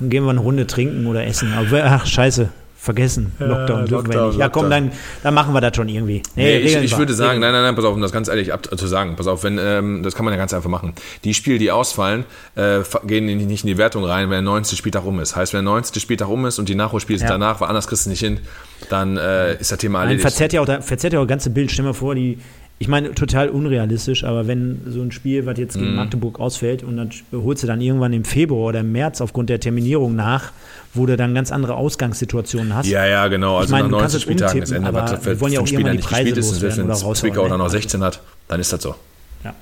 und gehen wir eine Runde trinken oder essen. Aber ach, scheiße, vergessen. Lockdown dürfen wir Lockdown, nicht. Ja, komm, Lockdown. dann, dann machen wir das schon irgendwie. Nee, ich, regeln ich wir. würde sagen, nein, nein, nein, pass auf, um das ganz ehrlich ab, zu sagen, pass auf, wenn, ähm, das kann man ja ganz einfach machen. Die Spiele, die ausfallen, äh, gehen nicht in die Wertung rein, wenn der 90. Spieltag um ist. Heißt, wenn der 90. Spieltag um ist und die Nachholspiele sind Ja. danach, weil anders kriegst du nicht hin, dann äh, ist das Thema Nein, erledigt. verzerrt ja auch, verzerrt ja auch das ganze Bild. Stell dir mal vor, die, ich meine, total unrealistisch, aber wenn so ein Spiel, was jetzt Mhm. gegen Magdeburg ausfällt und dann holst du dann irgendwann im Februar oder im März aufgrund der Terminierung nach, wo du dann ganz andere Ausgangssituationen hast. Ja, ja, genau. Also meine, nach du kannst 90 es Spieltagen ist Ende, aber was wir wollen ja auch Spieler die nicht Preise ist, wenn Zwickau dann ne? noch 16 hat, dann ist das so. Ja.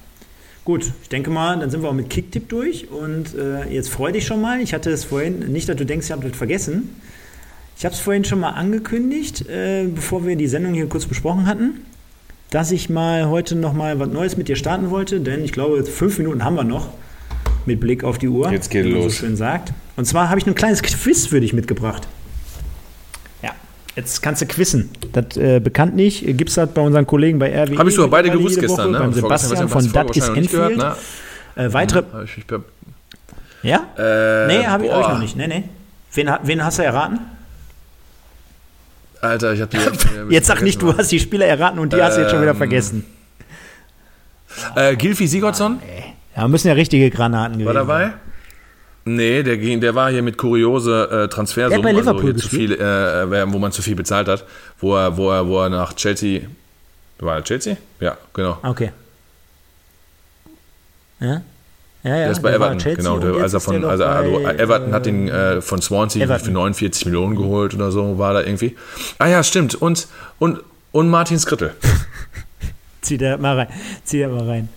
Gut, ich denke mal, dann sind wir auch mit Kicktipp durch und äh, jetzt freu dich schon mal. Ich hatte es vorhin, nicht, dass du denkst, ich habe das vergessen. Ich habe es vorhin schon mal angekündigt, äh, bevor wir die Sendung hier kurz besprochen hatten, dass ich mal heute noch mal was Neues mit dir starten wollte, denn ich glaube, fünf Minuten haben wir noch mit Blick auf die Uhr. Jetzt geht wie man los. so schön sagt. Und zwar habe ich ein kleines Quiz für dich mitgebracht. Ja, jetzt kannst du quizzen. Das äh, bekannt nicht. Gibt es das bei unseren Kollegen bei RWE? Habe ich sogar beide gewusst gestern, ne? Beim Sebastian von Dat vorher is wahrscheinlich noch nicht Enfield. gehört, Äh, weitere. Hab ich, ich, Ja? äh, nee, habe ich, hab ich boah. noch nicht. Nee, nee. Wen, wen hast du erraten? Alter, ich hab die. Jetzt sag nicht, du hast die Spieler erraten und die hast du jetzt schon wieder Ähm, vergessen. Äh, Gilfi Sigurdsson Ja, müssen ja richtige Granaten gewesen war dabei? Nee, der, ging, der war hier mit kuriose äh, Transfersummen, Liverpool zu viel, äh, wer- wo man zu viel bezahlt hat, wo er, wo er, wo er nach Chelsea. War er Chelsea? Ja, genau. sein. Okay. Ja? Ja, ja. Der ist bei der Everton, genau. Der, also von, also, also bei, Everton äh, hat ihn äh, von Swansea Everton. für 49 Millionen geholt oder so, war da irgendwie. Ah ja, stimmt. Und, und Und Martin Skrittel. Zieh der mal rein. Zieh der mal rein.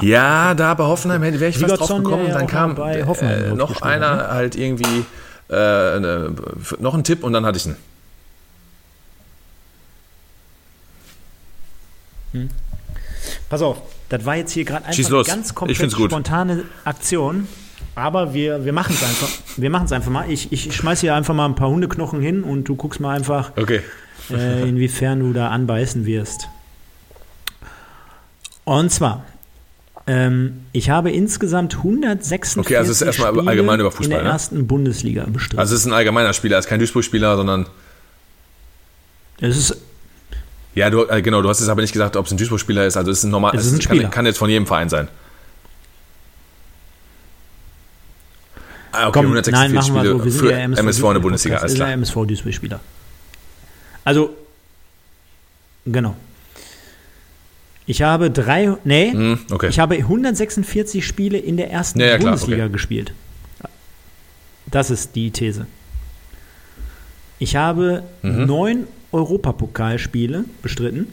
Ja, da bei Hoffenheim wäre ich fast drauf gekommen. ja Dann kam äh, noch einer ne? halt irgendwie, äh, ne, noch ein Tipp und dann hatte ich ihn. Pass auf, das war jetzt hier gerade einfach eine ganz komplett spontane Aktion. Aber wir, wir machen es einfach. Wir machen es einfach mal. Ich, ich schmeiß hier einfach mal ein paar Hundeknochen hin und du guckst mal einfach, Okay. äh, inwiefern du da anbeißen wirst. Und zwar, ähm, ich habe insgesamt 146 Okay, also ist erstmal Spiele allgemein über in Fußball, der ne? ersten Bundesliga bestritten. Also es ist ein allgemeiner Spieler, es ist kein Duisburg-Spieler, sondern es ist ja, du, äh, genau, du hast es aber nicht gesagt, ob es ein Duisburg-Spieler ist. Also es ist ein normal, Es ist ein kann, Spieler. kann jetzt von jedem Verein sein. Ah, okay, Komm, 146 nein, Spiele so. Für ja MSV, MSV in der Bundesliga, alles Ist ja klar. MSV Duisburg-Spieler. Also, genau. Ich habe drei, nee, Hm, okay. ich habe 146 Spiele in der ersten Ja, ja, klar, Bundesliga okay. gespielt. Das ist die These. Ich habe Mhm. neun Europapokalspiele bestritten.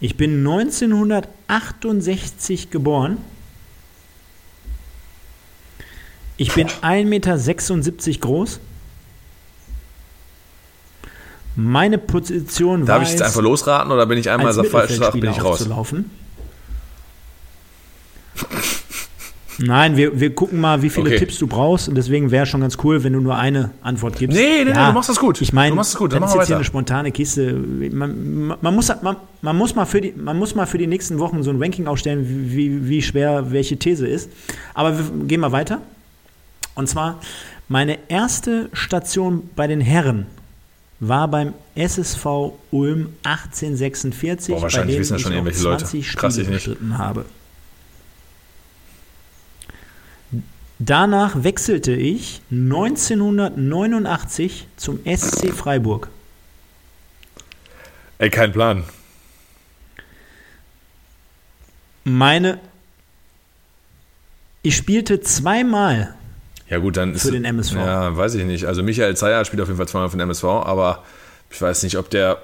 Ich bin 1968 geboren. Ich bin 1,76 Meter groß. Meine Position war Darf ich jetzt einfach losraten oder bin ich einmal so falsch bin ich raus? Nein, wir, wir gucken mal, wie viele Okay. Tipps du brauchst. Und deswegen wäre schon ganz cool, wenn du nur eine Antwort gibst. Nee, nee, nee, du machst das gut. Ich meine, Du machst das gut, dann das ist jetzt hier eine spontane Kiste. Man, man, man, muss, man, man, muss mal für die, man muss mal für die nächsten Wochen so ein Ranking aufstellen, wie, wie, schwer welche These ist. Aber wir gehen mal weiter. Und zwar, meine erste Station bei den Herren war beim SSV Ulm 1846, Boah, wahrscheinlich bei dem wissen das schon ich irgendwelche Leute. 20 Krass, Spiele ich nicht. bestritten habe. Danach wechselte ich 1989 zum SC Freiburg. Ey, kein Plan. Meine ich spielte zweimal Ja gut, dann ist Für den MSV. Ja, weiß ich nicht. Also Michael Zeyer spielt auf jeden Fall zweimal für den MSV, aber ich weiß nicht, ob der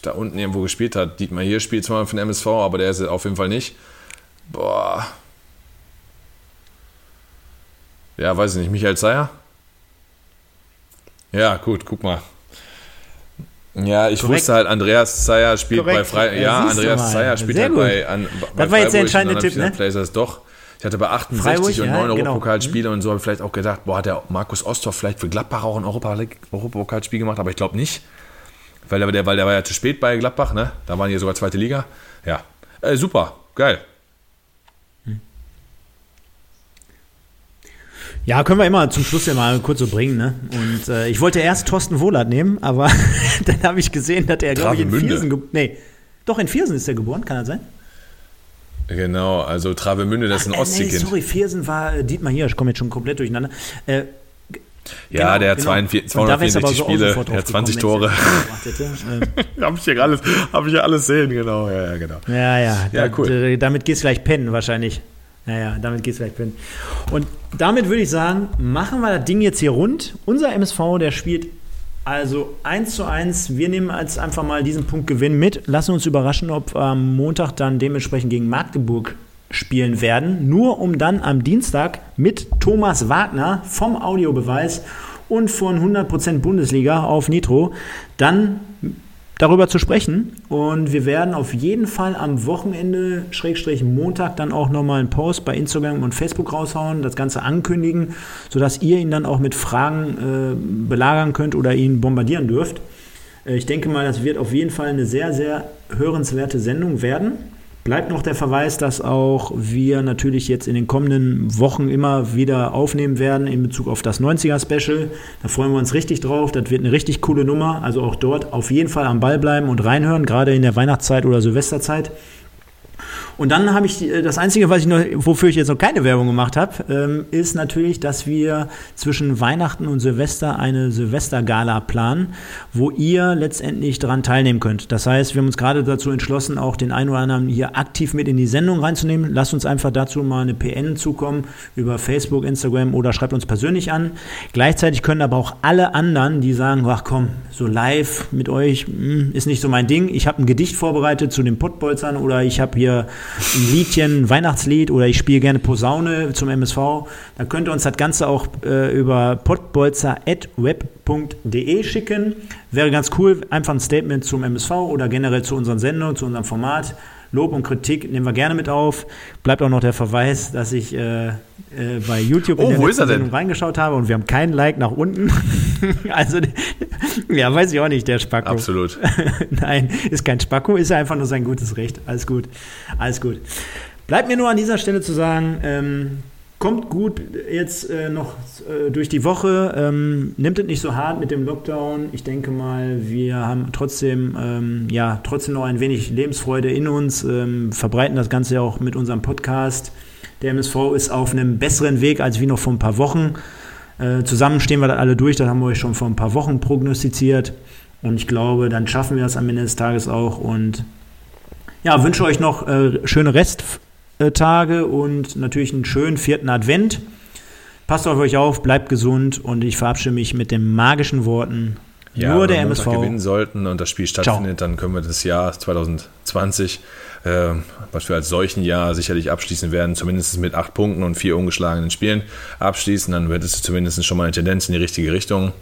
da unten irgendwo gespielt hat. Dietmar hier spielt zweimal für den MSV, aber der ist auf jeden Fall nicht. Boah. Ja, weiß ich nicht. Michael Zeyer? Ja, gut, guck mal. Ja, ich Korrekt. wusste halt, Andreas Zeyer spielt Korrekt. bei Frei. Ja, Ja, Andreas. Zeyer spielt Sehr halt gut. bei, an, bei Das war jetzt der Freiburg entscheidende Tipp, ne? das doch. Ich hatte bei 68 Freiburg, und ja, 9 genau. Europapokalspiele und so habe ich vielleicht auch gedacht, boah, hat der Markus Osthoff vielleicht für Gladbach auch ein Europa- Europapokalspiel gemacht, aber ich glaube nicht. Weil der, weil der war ja zu spät bei Gladbach, ne? Da waren die sogar zweite Liga. Ja. Äh, super, geil. Ja, können wir immer zum Schluss ja mal kurz so bringen. Ne? Und äh, ich wollte erst Thorsten Wohlert nehmen, aber dann habe ich gesehen, dass er, glaube ich, in. Viersen Nee, doch in Viersen ist er geboren, kann das sein? Genau, also Travemünde, das ist ein Äh, nee, Ostseekind. sorry, Viersen war äh, Dietmar hier, ich komme jetzt schon komplett durcheinander. Äh, ja, genau, der hat genau. 42, Und da wär's aber 264 so Spiele, der hat drauf 20 gekommen, Tore. Ähm, habe ich ja alles, ich ja alles sehen, genau, ja, ja, genau. Ja, ja. Ja, da, cool. Damit geht's gleich pennen wahrscheinlich. Ja, ja, damit geht's gleich pennen. Und damit würde ich sagen, machen wir das Ding jetzt hier rund. Unser MSV, der spielt also 1 zu 1. Wir nehmen als einfach mal diesen Punkt Gewinn mit. Lassen uns überraschen, ob am Montag dann dementsprechend gegen Magdeburg spielen werden. Nur um dann am Dienstag mit Thomas Wagner vom Audiobeweis und von 100% Bundesliga auf Nitro dann darüber zu sprechen. Und wir werden auf jeden Fall am Wochenende, Schrägstrich Montag, dann auch nochmal einen Post bei Instagram und Facebook raushauen, das Ganze ankündigen, sodass ihr ihn dann auch mit Fragen äh, belagern könnt oder ihn bombardieren dürft. Äh, ich denke mal, das wird auf jeden Fall eine sehr, sehr hörenswerte Sendung werden. Bleibt noch der Verweis, dass auch wir natürlich jetzt in den kommenden Wochen immer wieder aufnehmen werden in Bezug auf das 90er-Special. Da freuen wir uns richtig drauf. Das wird eine richtig coole Nummer. Also auch dort auf jeden Fall am Ball bleiben und reinhören, gerade in der Weihnachtszeit oder Silvesterzeit. Und dann habe ich äh, das Einzige, was ich noch, wofür ich jetzt noch keine Werbung gemacht habe, ähm, ist natürlich, dass wir zwischen Weihnachten und Silvester eine Silvestergala planen, wo ihr letztendlich daran teilnehmen könnt. Das heißt, wir haben uns gerade dazu entschlossen, auch den einen oder anderen hier aktiv mit in die Sendung reinzunehmen. Lasst uns einfach dazu mal eine PN zukommen über Facebook, Instagram oder schreibt uns persönlich an. Gleichzeitig können aber auch alle anderen, die sagen, ach komm, so live mit euch mh, hm, ist nicht so mein Ding. Ich habe ein Gedicht vorbereitet zu den Pottbolzern oder ich habe hier ein Liedchen, ein Weihnachtslied oder ich spiele gerne Posaune zum MSV. Da könnt ihr uns das Ganze auch äh, über pottbolzer.web.de schicken. Wäre ganz cool, einfach ein Statement zum MSV oder generell zu unseren Sendungen, zu unserem Format. Lob und Kritik nehmen wir gerne mit auf. Bleibt auch noch der Verweis, dass ich äh, äh, bei YouTube oh, in der Sendung reingeschaut habe und wir haben keinen Like nach unten. also, ja, weiß ich auch nicht, der Spacko. Absolut. Nein, ist kein Spacko, ist einfach nur sein gutes Recht. Alles gut, alles gut. Bleibt mir nur an dieser Stelle zu sagen, ähm, kommt gut jetzt äh, noch äh, durch die Woche. Ähm, nimmt es nicht so hart mit dem Lockdown. Ich denke mal, wir haben trotzdem, ähm, ja, trotzdem noch ein wenig Lebensfreude in uns, ähm, verbreiten das Ganze auch mit unserem Podcast. Der MSV ist auf einem besseren Weg als wie noch vor ein paar Wochen. Äh, zusammen stehen wir da alle durch, das haben wir euch schon vor ein paar Wochen prognostiziert. Und ich glaube, dann schaffen wir das am Ende des Tages auch. Und ja, wünsche euch noch äh, schöne Rest Tage und natürlich einen schönen vierten Advent. Passt auf euch auf, bleibt gesund und ich verabschiede mich mit den magischen Worten. Ja, nur der MSV. Wenn wir gewinnen sollten und das Spiel stattfindet, Ciao. dann können wir das Jahr 2020, äh, was wir als solchen Jahr sicherlich abschließen werden, zumindest mit acht Punkten und vier ungeschlagenen Spielen abschließen. Dann wird es zumindest schon mal eine Tendenz in die richtige Richtung.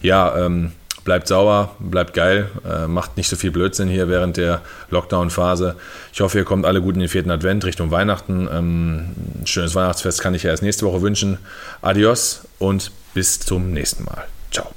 Ja, ähm, bleibt sauer, bleibt geil, äh, macht nicht so viel Blödsinn hier während der Lockdown-Phase. Ich hoffe, ihr kommt alle gut in den vierten Advent Richtung Weihnachten. Ähm, ein schönes Weihnachtsfest kann ich ja erst nächste Woche wünschen. Adios und bis zum nächsten Mal. Ciao.